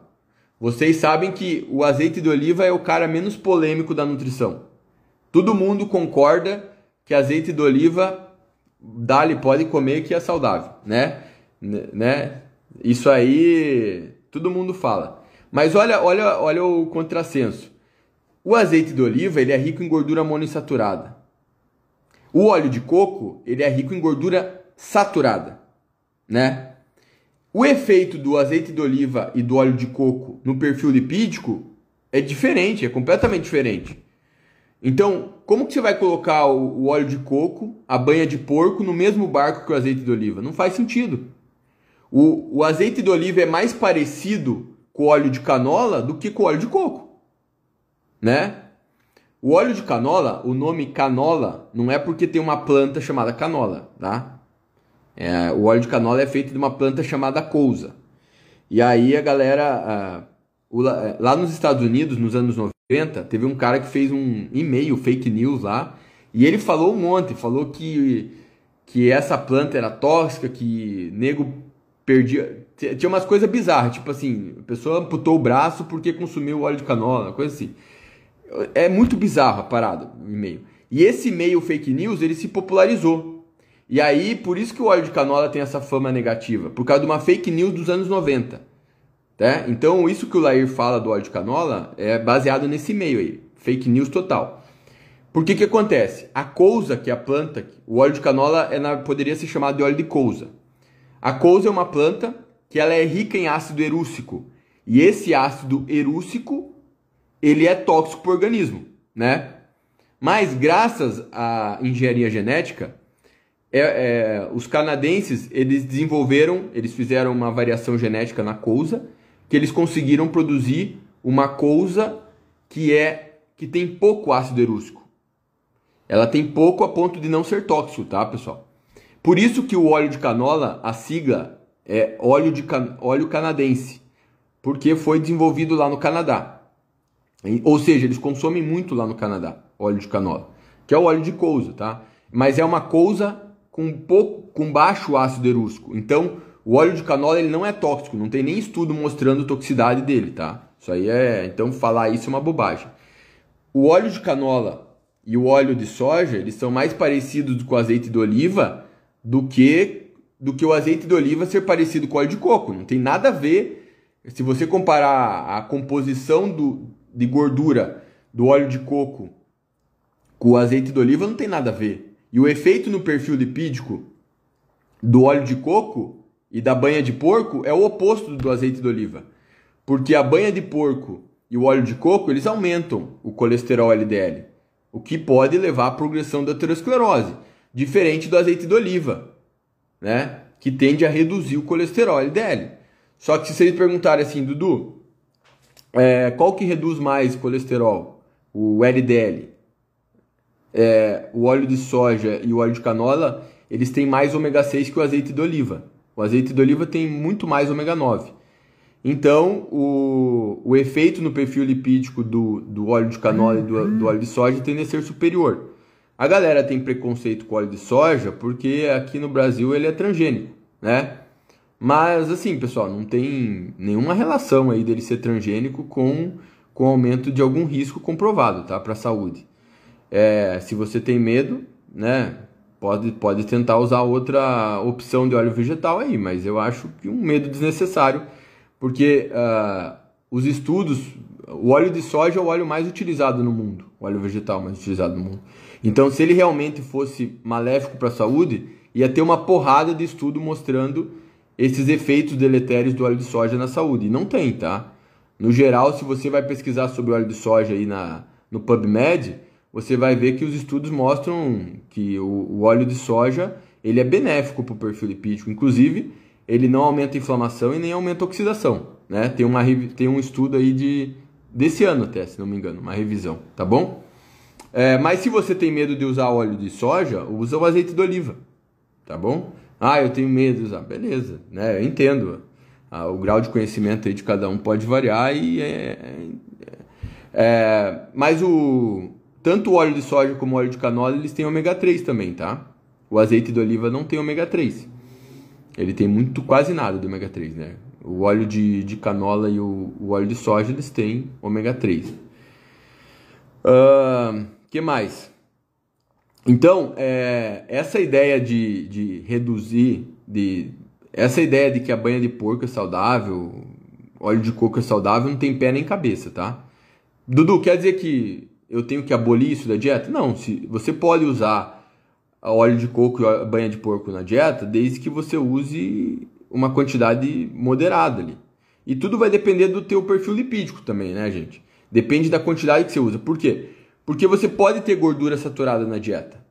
S1: Vocês sabem que o azeite de oliva é o cara menos polêmico da nutrição. Todo mundo concorda que azeite de oliva dá-lhe pode comer que é saudável, né? né? Isso aí todo mundo fala. Mas olha, olha, olha o contrassenso. O azeite de oliva ele é rico em gordura monoinsaturada. O óleo de coco ele é rico em gordura saturada, né? O efeito do azeite de oliva e do óleo de coco no perfil lipídico é diferente, é completamente diferente. Então, como que você vai colocar o, óleo de coco, a banha de porco no mesmo barco que o azeite de oliva? Não faz sentido. O, o azeite de oliva é mais parecido com o óleo de canola do que com o óleo de coco, né? O óleo de canola, o nome canola, não é porque tem uma planta chamada canola, tá? É, o óleo de canola é feito de uma planta chamada couza. E aí a galera. o, é, lá nos Estados Unidos, nos anos 90, teve um cara que fez um e-mail fake news lá. E ele falou um monte, falou que, que essa planta era tóxica, que nego perdia. Tinha umas coisas bizarras, tipo assim, a pessoa amputou o braço porque consumiu óleo de canola, coisa assim. É muito bizarro a parada, o e-mail. E esse e-mail fake news, ele se popularizou. E aí, por isso que o óleo de canola tem essa fama negativa, por causa de uma fake news dos anos 90. Tá? Então, isso que o Lair fala do óleo de canola é baseado nesse meio aí, fake news total. Por que que acontece? A couza, que é a planta, o óleo de canola é na, poderia ser chamado de óleo de couza. A couza é uma planta que ela é rica em ácido erúcico. E esse ácido erúcico, ele é tóxico para o organismo, né? Mas graças à engenharia genética, é, é, os canadenses eles desenvolveram, eles fizeram uma variação genética na couza, que eles conseguiram produzir uma couza que é que tem pouco ácido erústico. Ela tem pouco a ponto de não ser tóxico, tá, pessoal? Por isso que o óleo de canola, a sigla é óleo de can... óleo canadense, porque foi desenvolvido lá no Canadá. Ou seja, eles consomem muito lá no Canadá, óleo de canola, que é o óleo de couza, tá? Mas é uma couza com pouco, com baixo ácido erústico. Então, O óleo de canola ele não é tóxico, não tem nem estudo mostrando toxicidade dele, tá? Isso aí é, então falar isso é uma bobagem. O óleo de canola e o óleo de soja, eles são mais parecidos com o azeite de oliva do que do que o azeite de oliva ser parecido com o óleo de coco. Não tem nada a ver. Se você comparar a composição do, de gordura do óleo de coco com o azeite de oliva, não tem nada a ver. E o efeito no perfil lipídico do óleo de coco e da banha de porco é o oposto do azeite de oliva. Porque a banha de porco e o óleo de coco, eles aumentam o colesterol LDL, o que pode levar à progressão da aterosclerose, diferente do azeite de oliva né? Que tende a reduzir o colesterol LDL. Só que se vocês perguntarem assim, Dudu, é, qual que reduz mais colesterol? O LDL? É, o óleo de soja e o óleo de canola, eles têm mais ômega 6 que o azeite de oliva. O azeite de oliva tem muito mais ômega 9. Então, o, o efeito no perfil lipídico do, do óleo de canola e do, do óleo de soja tende a ser superior. A galera tem preconceito com óleo de soja porque aqui no Brasil ele é transgênico, né? Mas assim, pessoal, não tem nenhuma relação aí dele ser transgênico com com aumento de algum risco comprovado, tá, para a saúde. É, se você tem medo, né, pode pode tentar usar outra opção de óleo vegetal aí, mas eu acho que um medo desnecessário, porque uh, os estudos, o óleo de soja é o óleo mais utilizado no mundo, o óleo vegetal mais utilizado no mundo. Então, se ele realmente fosse maléfico para a saúde, ia ter uma porrada de estudo mostrando esses efeitos deletérios do óleo de soja na saúde. E não tem, tá? No geral, se você vai pesquisar sobre óleo de soja aí na, no PubMed, você vai ver que os estudos mostram que o, o óleo de soja ele é benéfico para o perfil lipídico. Inclusive, ele não aumenta a inflamação e nem aumenta a oxidação. Né? Tem, uma, tem um estudo aí de, desse ano até, se não me engano, uma revisão, tá bom? É, mas se você tem medo de usar óleo de soja, usa o azeite de oliva, tá bom? Ah, eu tenho medo de usar. Beleza, né? Eu entendo. Ah, o grau de conhecimento aí de cada um pode variar e é, é, é, mas o tanto o óleo de soja como o óleo de canola eles têm ômega 3 também, tá? O azeite de oliva não tem ômega 3. Ele tem muito quase nada de ômega 3, né? O óleo de, de canola e o, o óleo de soja eles têm ômega 3. Uh, que mais? Então, é, essa ideia de, de reduzir, de, essa ideia de que a banha de porco é saudável, óleo de coco é saudável, não tem pé nem cabeça, tá? Dudu, quer dizer que eu tenho que abolir isso da dieta? Não, se você pode usar óleo de coco e banha de porco na dieta, desde que você use uma quantidade moderada ali. E tudo vai depender do teu perfil lipídico também, né, gente? Depende da quantidade que você usa. Por quê? Porque você pode ter gordura saturada na dieta.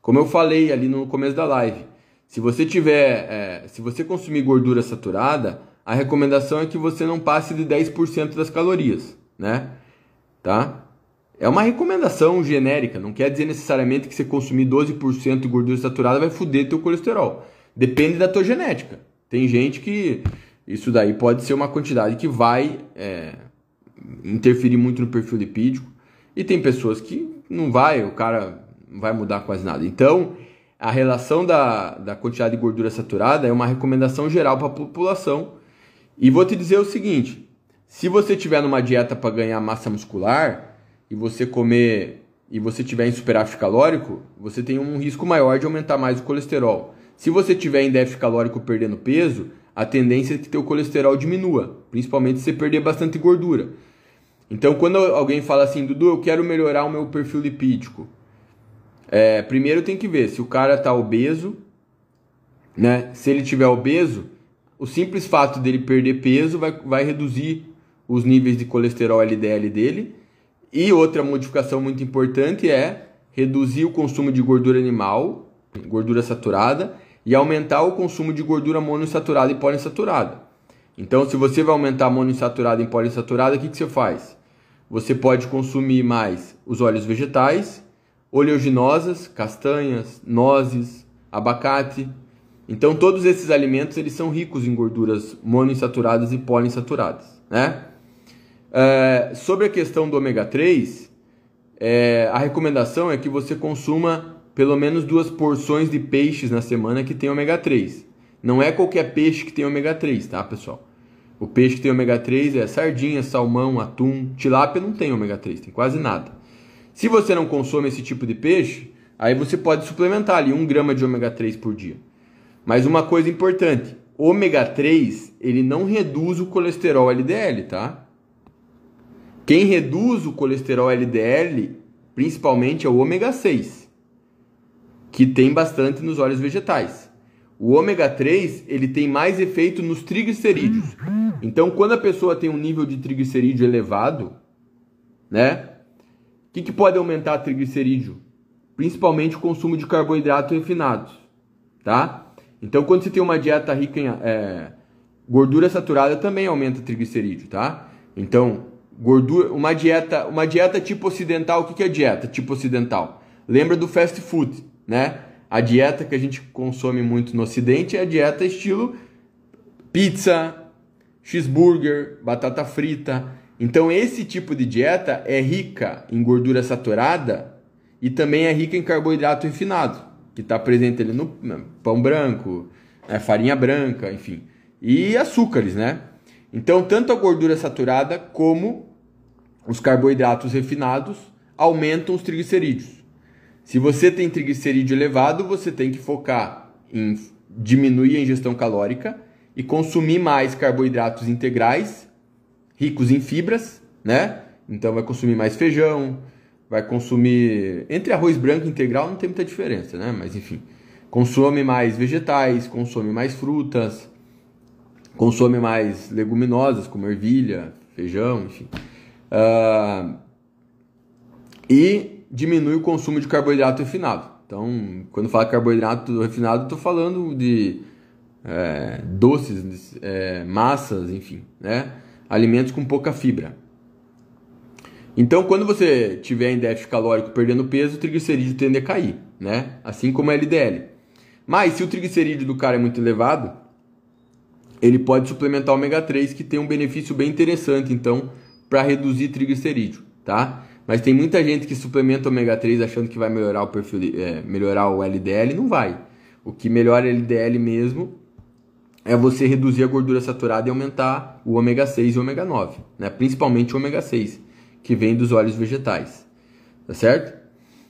S1: Como eu falei ali no começo da live, se você tiver, é, se você consumir gordura saturada, a recomendação é que você não passe de 10% das calorias, né? Tá? É uma recomendação genérica, não quer dizer necessariamente que você consumir 12% de gordura saturada vai foder teu colesterol. Depende da tua genética. Tem gente que isso daí pode ser uma quantidade que vai é, interferir muito no perfil lipídico. E tem pessoas que não vai, o cara não vai mudar quase nada. Então, a relação da, da quantidade de gordura saturada é uma recomendação geral para a população. E vou te dizer o seguinte: se você tiver numa dieta para ganhar massa muscular e você comer e você tiver em superávit calórico, você tem um risco maior de aumentar mais o colesterol. Se você tiver em déficit calórico perdendo peso, a tendência é que teu colesterol diminua, principalmente se você perder bastante gordura. Então, quando alguém fala assim, Dudu, eu quero melhorar o meu perfil lipídico, é, primeiro tem que ver se o cara está obeso, né? Se ele tiver obeso, o simples fato dele perder peso vai, vai reduzir os níveis de colesterol LDL dele. E outra modificação muito importante é reduzir o consumo de gordura animal, gordura saturada, e aumentar o consumo de gordura monoinsaturada e poliinsaturada. Então, se você vai aumentar monoinsaturada e poliinsaturada, o que, que você faz? Você pode consumir mais os óleos vegetais, oleaginosas, castanhas, nozes, abacate. Então todos esses alimentos eles são ricos em gorduras monoinsaturadas e poliinsaturadas, né? É, sobre a questão do ômega 3, é, a recomendação é que você consuma pelo menos duas porções de peixes na semana que tem ômega 3. Não é qualquer peixe que tem ômega 3, tá, pessoal? O peixe que tem ômega 3 é sardinha, salmão, atum, tilápia não tem ômega 3, tem quase nada. Se você não consome esse tipo de peixe, aí você pode suplementar ali um grama de ômega 3 por dia. Mas uma coisa importante, ômega 3 ele não reduz o colesterol LDL, tá? Quem reduz o colesterol LDL, principalmente, é o ômega 6, que tem bastante nos óleos vegetais. O ômega 3 ele tem mais efeito nos triglicerídeos. Então, quando a pessoa tem um nível de triglicerídeo elevado, né? O que, que pode aumentar triglicerídeo? Principalmente o consumo de carboidratos refinados, tá? Então, quando você tem uma dieta rica em é, gordura saturada, também aumenta triglicerídeo, tá? Então, gordura, uma dieta, uma dieta tipo ocidental, o que, é dieta tipo ocidental? Lembra do fast food, né? A dieta que a gente consome muito no ocidente é a dieta estilo pizza, cheeseburger, batata frita. Então esse tipo de dieta é rica em gordura saturada e também é rica em carboidrato refinado, que está presente ali no pão branco, né, farinha branca, enfim, e açúcares, né? Então tanto a gordura saturada como os carboidratos refinados aumentam os triglicerídeos. Se você tem triglicerídeo elevado, você tem que focar em diminuir a ingestão calórica e consumir mais carboidratos integrais, ricos em fibras, né? Então vai consumir mais feijão, vai consumir entre arroz branco e integral não tem muita diferença, né? Mas enfim, consome mais vegetais, consome mais frutas, consome mais leguminosas como ervilha, feijão, enfim. Uh, e diminui o consumo de carboidrato refinado. Então, quando fala carboidrato refinado, estou falando de é, doces, é, massas, enfim, né? alimentos com pouca fibra. Então, quando você tiver em déficit calórico perdendo peso, o triglicerídeo tende a cair, né? assim como o LDL. Mas se o triglicerídeo do cara é muito elevado, ele pode suplementar o ômega 3, que tem um benefício bem interessante, então, para reduzir triglicerídeo, tá? Mas tem muita gente que suplementa ômega 3 achando que vai melhorar o perfil, é, melhorar o LDL, não vai. O que melhora o LDL mesmo é você reduzir a gordura saturada e aumentar o ômega 6 e o ômega 9, né? Principalmente o ômega 6, que vem dos óleos vegetais. Tá certo?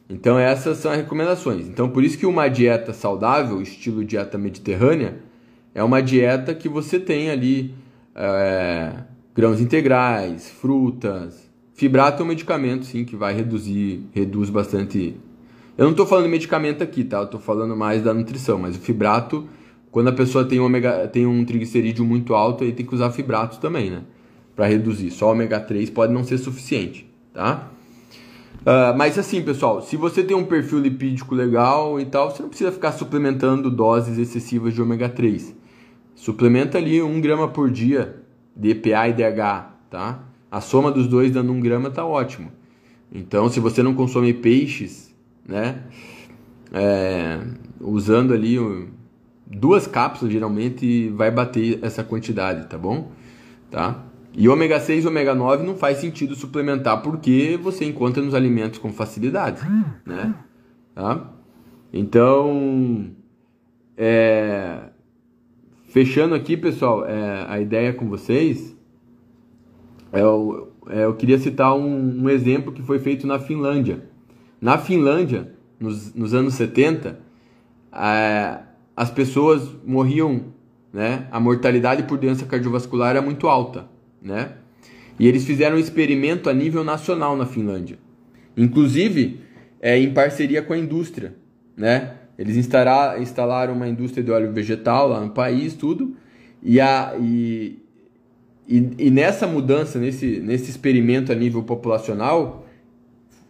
S1: Então essas são as recomendações. Então por isso que uma dieta saudável, estilo dieta mediterrânea, é uma dieta que você tem ali é, grãos integrais, frutas. Fibrato é um medicamento, sim, que vai reduzir, reduz bastante. Eu não estou falando de medicamento aqui, tá? Eu estou falando mais da nutrição, mas o fibrato, quando a pessoa tem, ômega, tem um triglicerídeo muito alto, aí tem que usar fibrato também, né? Para reduzir. Só ômega 3 pode não ser suficiente, tá? Uh, mas assim, pessoal, se você tem um perfil lipídico legal e tal, você não precisa ficar suplementando doses excessivas de ômega 3. Suplementa ali um grama por dia de EPA e DH, tá? A soma dos dois dando um grama tá ótimo. Então, se você não consome peixes, né? É, usando ali duas cápsulas, geralmente vai bater essa quantidade, tá bom? Tá? E ômega 6 e ômega 9 não faz sentido suplementar porque você encontra nos alimentos com facilidade, né? Tá? Então, é, Fechando aqui, pessoal, é, a ideia com vocês, é, eu, é, eu queria citar um, um, exemplo que foi feito na Finlândia. Na Finlândia, nos, nos anos 70, é, as pessoas morriam, né? A mortalidade por doença cardiovascular era muito alta, né? E eles fizeram um experimento a nível nacional na Finlândia, inclusive é, em parceria com a indústria, né? Eles instalaram uma indústria de óleo vegetal lá no país, tudo. E, a, e, e, e, nessa mudança, nesse, nesse experimento a nível populacional,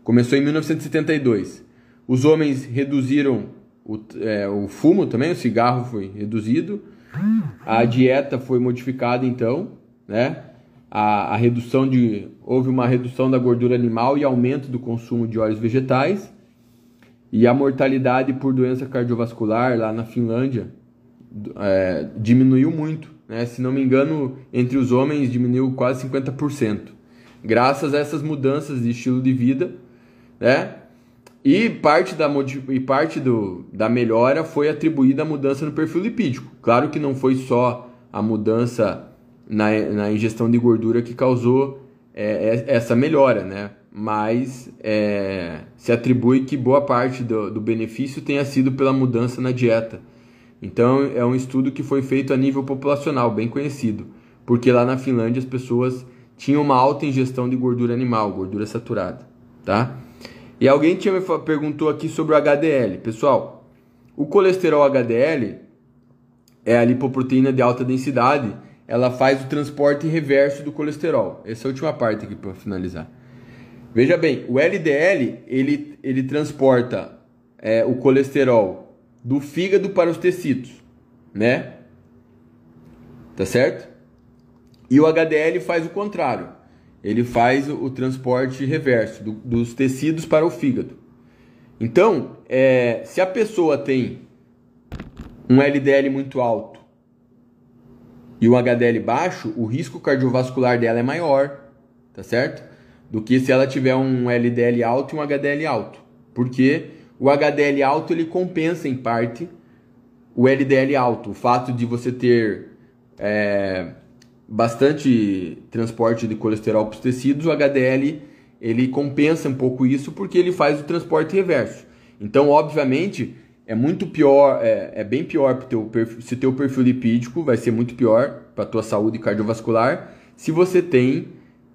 S1: começou em 1972. Os homens reduziram o, é, o fumo também, o cigarro foi reduzido. A dieta foi modificada então, né? A, a redução de houve uma redução da gordura animal e aumento do consumo de óleos vegetais e a mortalidade por doença cardiovascular lá na Finlândia é, diminuiu muito. Né? Se não me engano, entre os homens diminuiu quase 50%. Graças a essas mudanças de estilo de vida, né? E parte, da, e parte do, da melhora foi atribuída à mudança no perfil lipídico. Claro que não foi só a mudança na, na ingestão de gordura que causou é, é essa melhora, né? Mas é, se atribui que boa parte do, do benefício tenha sido pela mudança na dieta. Então é um estudo que foi feito a nível populacional, bem conhecido, porque lá na Finlândia as pessoas tinham uma alta ingestão de gordura animal, gordura saturada, tá? E alguém tinha me perguntou aqui sobre o HDL. Pessoal, o colesterol HDL é a lipoproteína de alta densidade, ela faz o transporte reverso do colesterol. Essa é a última parte aqui para finalizar. Veja bem, o LDL ele, ele transporta é, o colesterol do fígado para os tecidos, né? Tá certo? E o HDL faz o contrário ele faz o, transporte reverso do, dos tecidos para o fígado. Então, é, se a pessoa tem um LDL muito alto e um HDL baixo, o risco cardiovascular dela é maior, tá certo? Do que se ela tiver um LDL alto e um HDL alto. Porque o HDL alto ele compensa em parte o LDL alto. O fato de você ter é, bastante transporte de colesterol para os tecidos, o HDL ele compensa um pouco isso porque ele faz o transporte reverso. Então, obviamente, é muito pior, é, é bem pior para teu perfil, se teu perfil lipídico vai ser muito pior para tua saúde cardiovascular se você tem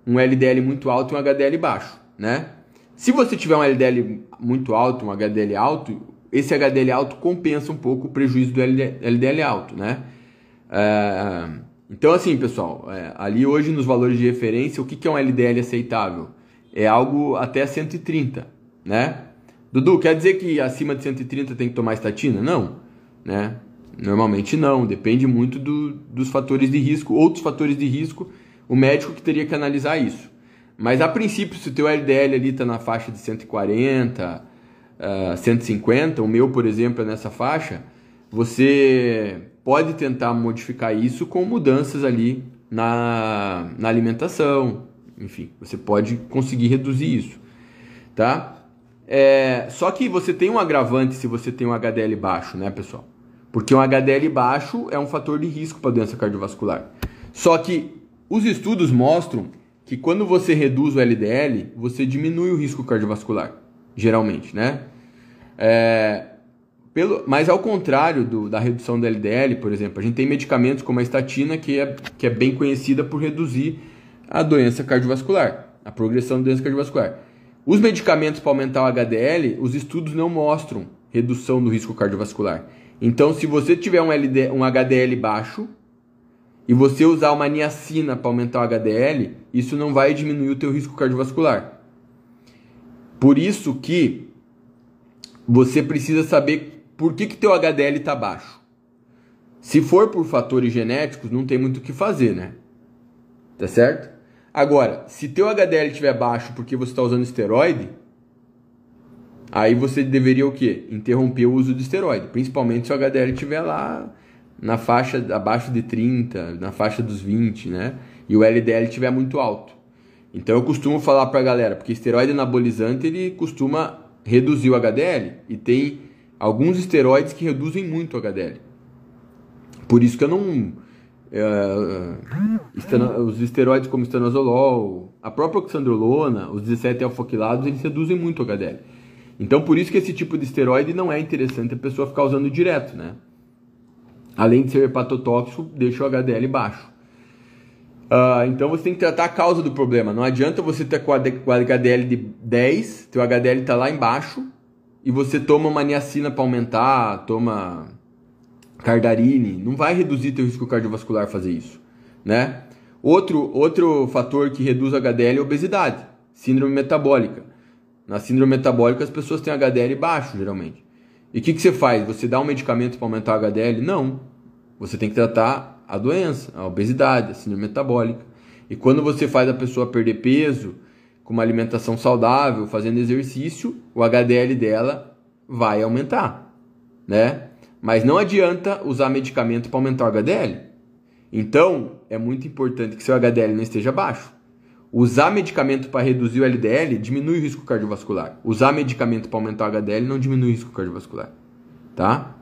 S1: um LDL muito alto e um HDL baixo, né? Se você tiver um LDL muito alto, um HDL alto, esse HDL alto compensa um pouco o prejuízo do LDL alto, né? É, então, assim, pessoal, é, ali hoje nos valores de referência, o que, que é um LDL aceitável? É algo até 130, né? Dudu, quer dizer que acima de 130 tem que tomar estatina? Não, né? Normalmente não, depende muito do, dos fatores de risco, outros fatores de risco, o médico que teria que analisar isso. Mas a princípio, se o teu LDL ali está na faixa de 140, uh, 150, o meu, por exemplo, é nessa faixa, você pode tentar modificar isso com mudanças ali na, na alimentação. Enfim, você pode conseguir reduzir isso, tá? É, só que você tem um agravante se você tem um HDL baixo, né, pessoal? Porque um HDL baixo é um fator de risco para doença cardiovascular. Só que os estudos mostram que quando você reduz o LDL, você diminui o risco cardiovascular, geralmente, né? É, pelo, mas ao contrário do, da redução do LDL, por exemplo, a gente tem medicamentos como a estatina, que é, que é bem conhecida por reduzir a doença cardiovascular, a progressão da doença cardiovascular. Os medicamentos para aumentar o HDL, os estudos não mostram redução do risco cardiovascular. Então, se você tiver um, LD, um HDL baixo e você usar uma niacina para aumentar o HDL, isso não vai diminuir o teu risco cardiovascular. Por isso que você precisa saber por que, que teu HDL está baixo? Se for por fatores genéticos, não tem muito o que fazer, né? Tá certo? Agora, se teu HDL estiver baixo porque você está usando esteroide, aí você deveria o quê? Interromper o uso de esteroide, principalmente se o HDL estiver lá na faixa abaixo de 30, na faixa dos 20, né? E o LDL estiver muito alto. Então eu costumo falar para a galera, porque esteroide anabolizante ele costuma reduzir o HDL e tem alguns esteroides que reduzem muito o HDL. Por isso que eu não. É, os esteroides como estanozolol, a própria oxandrolona, os 17 alfoquilados, eles reduzem muito o HDL. Então, por isso que esse tipo de esteroide não é interessante a pessoa ficar usando direto, né? Além de ser hepatotóxico, deixa o HDL baixo. Uh, então você tem que tratar a causa do problema. Não adianta você ter com o HDL de 10, teu HDL está lá embaixo, e você toma uma niacina para aumentar, toma cardarine, não vai reduzir teu risco cardiovascular fazer isso, né? Outro, outro fator que reduz HDL é a obesidade, síndrome metabólica. Na síndrome metabólica as pessoas têm HDL baixo, geralmente. E o que, que você faz? Você dá um medicamento para aumentar o HDL? Não. Você tem que tratar a doença, a obesidade, a síndrome metabólica. E quando você faz a pessoa perder peso, com uma alimentação saudável, fazendo exercício, o HDL dela vai aumentar, né? Mas não adianta usar medicamento para aumentar o HDL. Então, é muito importante que seu HDL não esteja baixo. Usar medicamento para reduzir o LDL diminui o risco cardiovascular. Usar medicamento para aumentar o HDL não diminui o risco cardiovascular. Tá?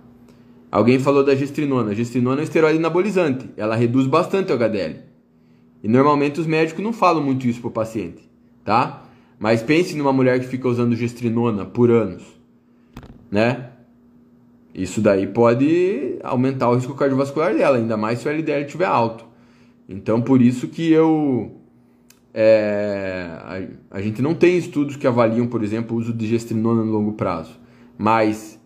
S1: Alguém falou da gestrinona. A gestrinona é um esteroide anabolizante. Ela reduz bastante o HDL. E normalmente os médicos não falam muito isso para o paciente. Tá? Mas pense numa mulher que fica usando gestrinona por anos. Né? Isso daí pode aumentar o risco cardiovascular dela, ainda mais se o LDL estiver alto. Então, por isso que eu é, a, a, gente não tem estudos que avaliam, por exemplo, o uso de gestrinona no longo prazo. Mas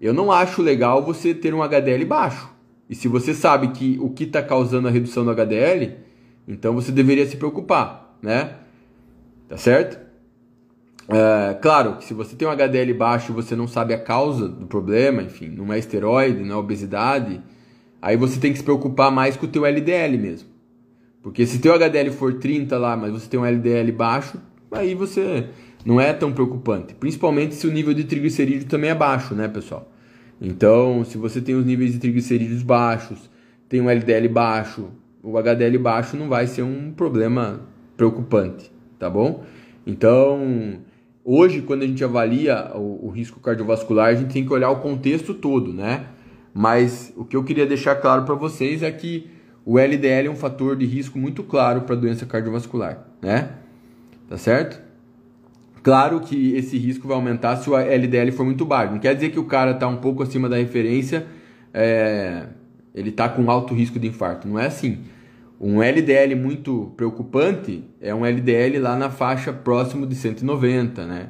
S1: eu não acho legal você ter um HDL baixo. E se você sabe que o que está causando a redução do HDL, então você deveria se preocupar, né? Tá certo? É, claro que se você tem um HDL baixo e você não sabe a causa do problema, enfim, não é esteroide, não é obesidade, aí você tem que se preocupar mais com o teu LDL mesmo. Porque se teu HDL for 30 lá, mas você tem um LDL baixo, aí você não é tão preocupante. Principalmente se o nível de triglicerídeo também é baixo, né, pessoal? Então, se você tem os níveis de triglicerídeos baixos, tem um LDL baixo, o HDL baixo não vai ser um problema preocupante, tá bom? Então, hoje, quando a gente avalia o, o risco cardiovascular, a gente tem que olhar o contexto todo, né? Mas o que eu queria deixar claro para vocês é que o LDL é um fator de risco muito claro para doença cardiovascular, né? Tá certo? Claro que esse risco vai aumentar se o LDL for muito baixo. Não quer dizer que o cara está um pouco acima da referência, é, ele está com alto risco de infarto. Não é assim. Um LDL muito preocupante é um LDL lá na faixa próximo de 190, né?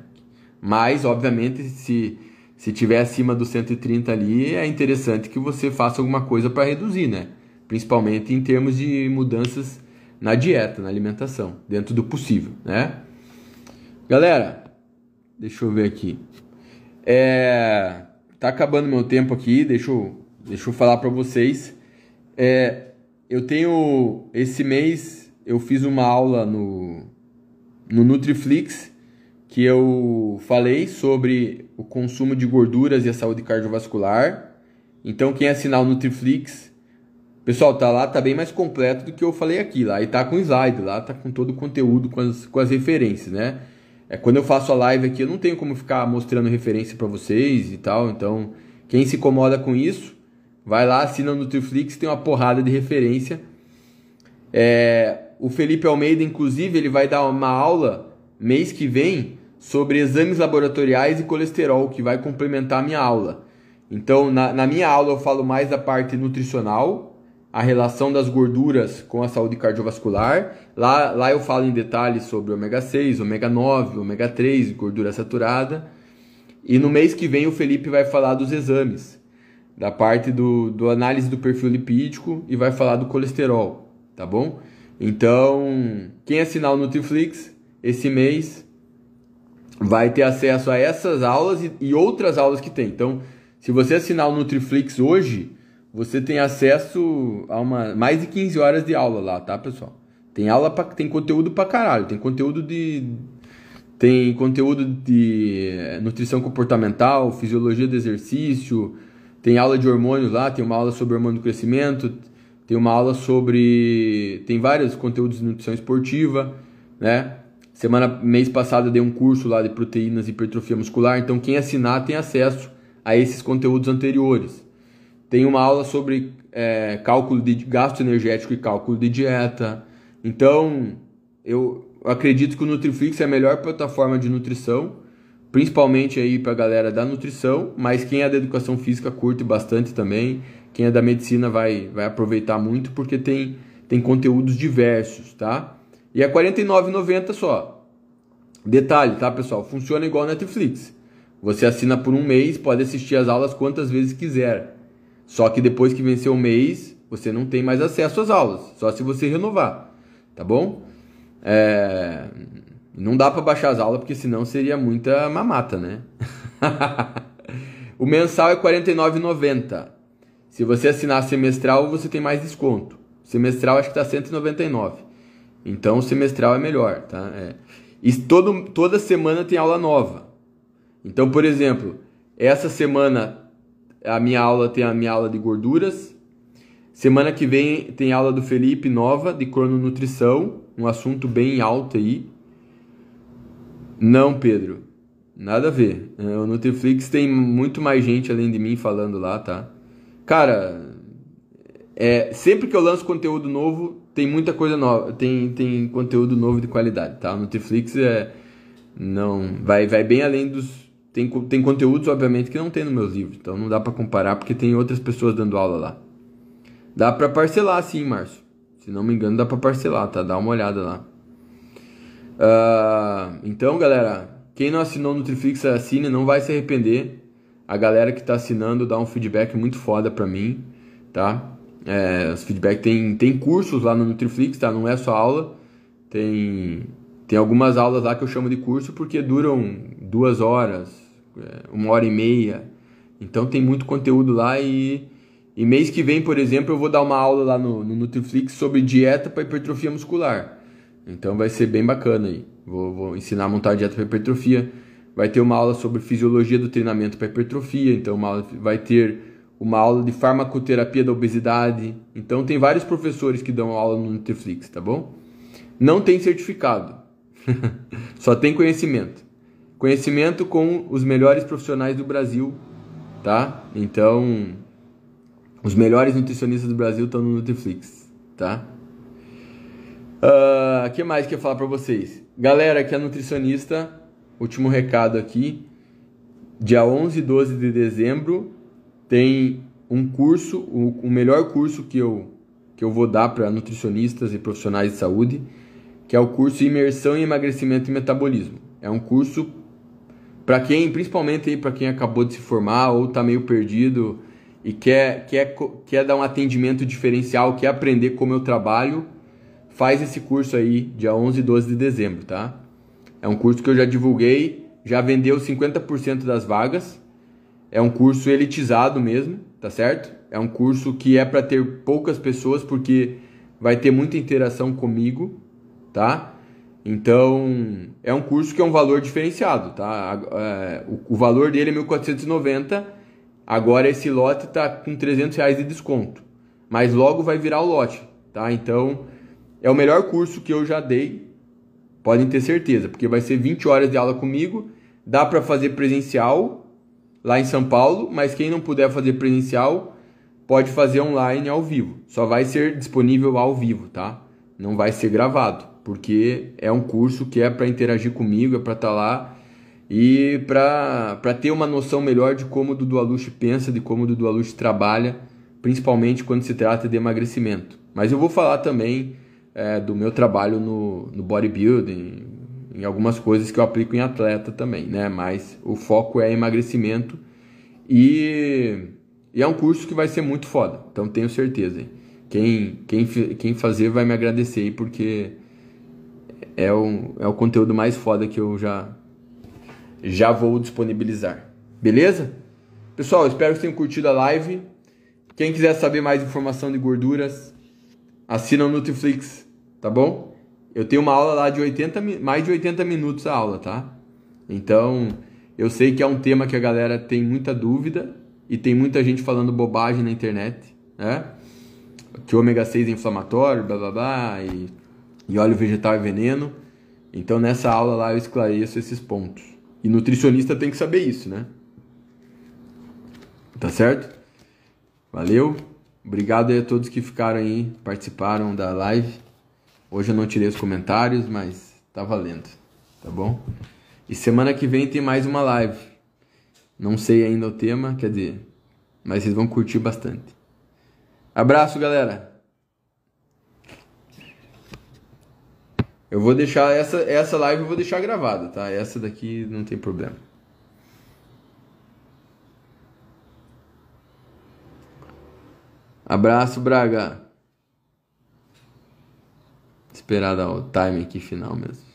S1: Mas, obviamente, se, se tiver acima do 130 ali, é interessante que você faça alguma coisa para reduzir, né? Principalmente em termos de mudanças na dieta, na alimentação, dentro do possível, né? Galera, deixa eu ver aqui. É, tá acabando meu tempo aqui, deixa eu, deixa eu falar para vocês. É, eu tenho esse mês eu fiz uma aula no no Nutriflix que eu falei sobre o consumo de gorduras e a saúde cardiovascular. Então quem assinar o Nutriflix Pessoal, tá lá, tá bem mais completo do que eu falei aqui. Lá e tá com slide, lá tá com todo o conteúdo, com as, com as referências, né? É, quando eu faço a live aqui, eu não tenho como ficar mostrando referência para vocês e tal. Então, quem se incomoda com isso, vai lá, assina no Nutriflix, tem uma porrada de referência. É, o Felipe Almeida, inclusive, ele vai dar uma aula mês que vem sobre exames laboratoriais e colesterol, que vai complementar a minha aula. Então, na, na minha aula, eu falo mais da parte nutricional, a relação das gorduras com a saúde cardiovascular. Lá, lá eu falo em detalhes sobre ômega 6, ômega 9, ômega 3, gordura saturada. E no mês que vem o Felipe vai falar dos exames, da parte do, do análise do perfil lipídico e vai falar do colesterol, tá bom? Então, quem assinar o Nutriflix esse mês vai ter acesso a essas aulas e, e outras aulas que tem. Então, se você assinar o Nutriflix hoje, você tem acesso a uma mais de 15 horas de aula lá, tá, pessoal? Tem aula pra, tem conteúdo pra caralho, tem conteúdo de tem conteúdo de eh, nutrição comportamental, fisiologia do exercício, tem aula de hormônios lá, tem uma aula sobre hormônio do crescimento, tem uma aula sobre tem vários conteúdos de nutrição esportiva, né? Semana mês passado eu dei um curso lá de proteínas e hipertrofia muscular, então quem assinar tem acesso a esses conteúdos anteriores. Tem uma aula sobre é, cálculo de gasto energético e cálculo de dieta. Então, eu acredito que o Nutriflix é a melhor plataforma de nutrição, principalmente aí para a galera da nutrição, mas quem é da educação física curte bastante também. Quem é da medicina vai, vai aproveitar muito porque tem, tem conteúdos diversos, tá? E é R$ 49,90 só. Detalhe, tá, pessoal? Funciona igual Netflix. Você assina por um mês, pode assistir as aulas quantas vezes quiser. Só que depois que vencer o mês, você não tem mais acesso às aulas, só se você renovar, tá bom? É... Não dá para baixar as aulas porque senão seria muita mamata, né? o mensal é R$ 49,90. Se você assinar semestral, você tem mais desconto. Semestral acho que está 199. Então semestral é melhor, tá? É. E todo, toda semana tem aula nova. Então, por exemplo, essa semana a minha aula tem a minha aula de gorduras. Semana que vem tem aula do Felipe nova de crononutrição, um assunto bem alto aí. Não, Pedro. Nada a ver. É, o Netflix tem muito mais gente além de mim falando lá, tá? Cara, é, sempre que eu lanço conteúdo novo, tem muita coisa nova, tem, tem conteúdo novo de qualidade, tá? O Netflix é não vai vai bem além dos tem, tem conteúdos obviamente que não tem nos meus livros, então não dá para comparar porque tem outras pessoas dando aula lá. Dá para parcelar sim, Márcio. Se não me engano, dá para parcelar, tá? Dá uma olhada lá. Uh, então, galera, quem não assinou no Nutriflix, assine, não vai se arrepender. A galera que está assinando dá um feedback muito foda para mim, tá? É, os feedback tem, tem cursos lá no Nutriflix, tá? Não é só aula. Tem, tem algumas aulas lá que eu chamo de curso porque duram duas horas, é, uma hora e meia. Então tem muito conteúdo lá e, e mês que vem, por exemplo, eu vou dar uma aula lá no, no Nutriflix sobre dieta para hipertrofia muscular. Então vai ser bem bacana aí. Vou, vou ensinar a montar a dieta para hipertrofia. Vai ter uma aula sobre fisiologia do treinamento para hipertrofia. Então uma, vai ter uma aula de farmacoterapia da obesidade. Então tem vários professores que dão aula no Netflix, tá bom? Não tem certificado. Só tem conhecimento. Conhecimento com os melhores profissionais do Brasil, tá? Então, os melhores nutricionistas do Brasil estão no Netflix, tá? O uh, ah, que mais que eu falar para vocês? Galera que é nutricionista, último recado aqui. Dia 11 e 12 de dezembro tem um curso, o, o melhor curso que eu, que eu vou dar para nutricionistas e profissionais de saúde, que é o curso Imersão em Emagrecimento e Metabolismo. É um curso para quem, principalmente para quem acabou de se formar ou está meio perdido e quer, quer, quer dar um atendimento diferencial, quer aprender como eu trabalho faz esse curso aí dia 11 e 12 de dezembro, tá? É um curso que eu já divulguei, já vendeu 50% das vagas. É um curso elitizado mesmo, tá certo? É um curso que é para ter poucas pessoas porque vai ter muita interação comigo, tá? Então, é um curso que é um valor diferenciado, tá? É, o, valor dele é 1.490, agora esse lote tá com 300 reais de desconto, mas logo vai virar o lote, tá? Então, é o melhor curso que eu já dei, podem ter certeza, porque vai ser 20 horas de aula comigo, dá para fazer presencial lá em São Paulo, mas quem não puder fazer presencial pode fazer online ao vivo. Só vai ser disponível ao vivo, tá? Não vai ser gravado, porque é um curso que é para interagir comigo, é para estar tá lá e para ter uma noção melhor de como o Dudu Aluche pensa, de como o Dudu Aluche trabalha, principalmente quando se trata de emagrecimento. Mas eu vou falar também é, do meu trabalho no, no bodybuilding, em algumas coisas que eu aplico em atleta também, né? Mas o foco é emagrecimento e, e é um curso que vai ser muito foda, então tenho certeza. Quem, quem, quem fazer vai me agradecer porque é o, é o conteúdo mais foda que eu já, já vou disponibilizar. Beleza? Pessoal, espero que tenham curtido a live. Quem quiser saber mais informação de gorduras, assina o Netflix, tá bom? Eu tenho uma aula lá de 80, mais de 80 minutos a aula, tá? Então, eu sei que é um tema que a galera tem muita dúvida e tem muita gente falando bobagem na internet, né? Que ômega 6 é inflamatório, blá blá blá, e, e óleo vegetal é veneno. Então, nessa aula lá eu esclareço esses pontos. E nutricionista tem que saber isso, né? Tá certo? Valeu! Obrigado a todos que ficaram aí, participaram da live. Hoje eu não tirei os comentários, mas tá valendo, tá bom? E semana que vem tem mais uma live. Não sei ainda o tema, quer dizer, mas vocês vão curtir bastante. Abraço, galera. Eu vou deixar essa essa live eu vou deixar gravada, tá? Essa daqui não tem problema. Abraço, Braga. Esperar dar o time aqui final mesmo.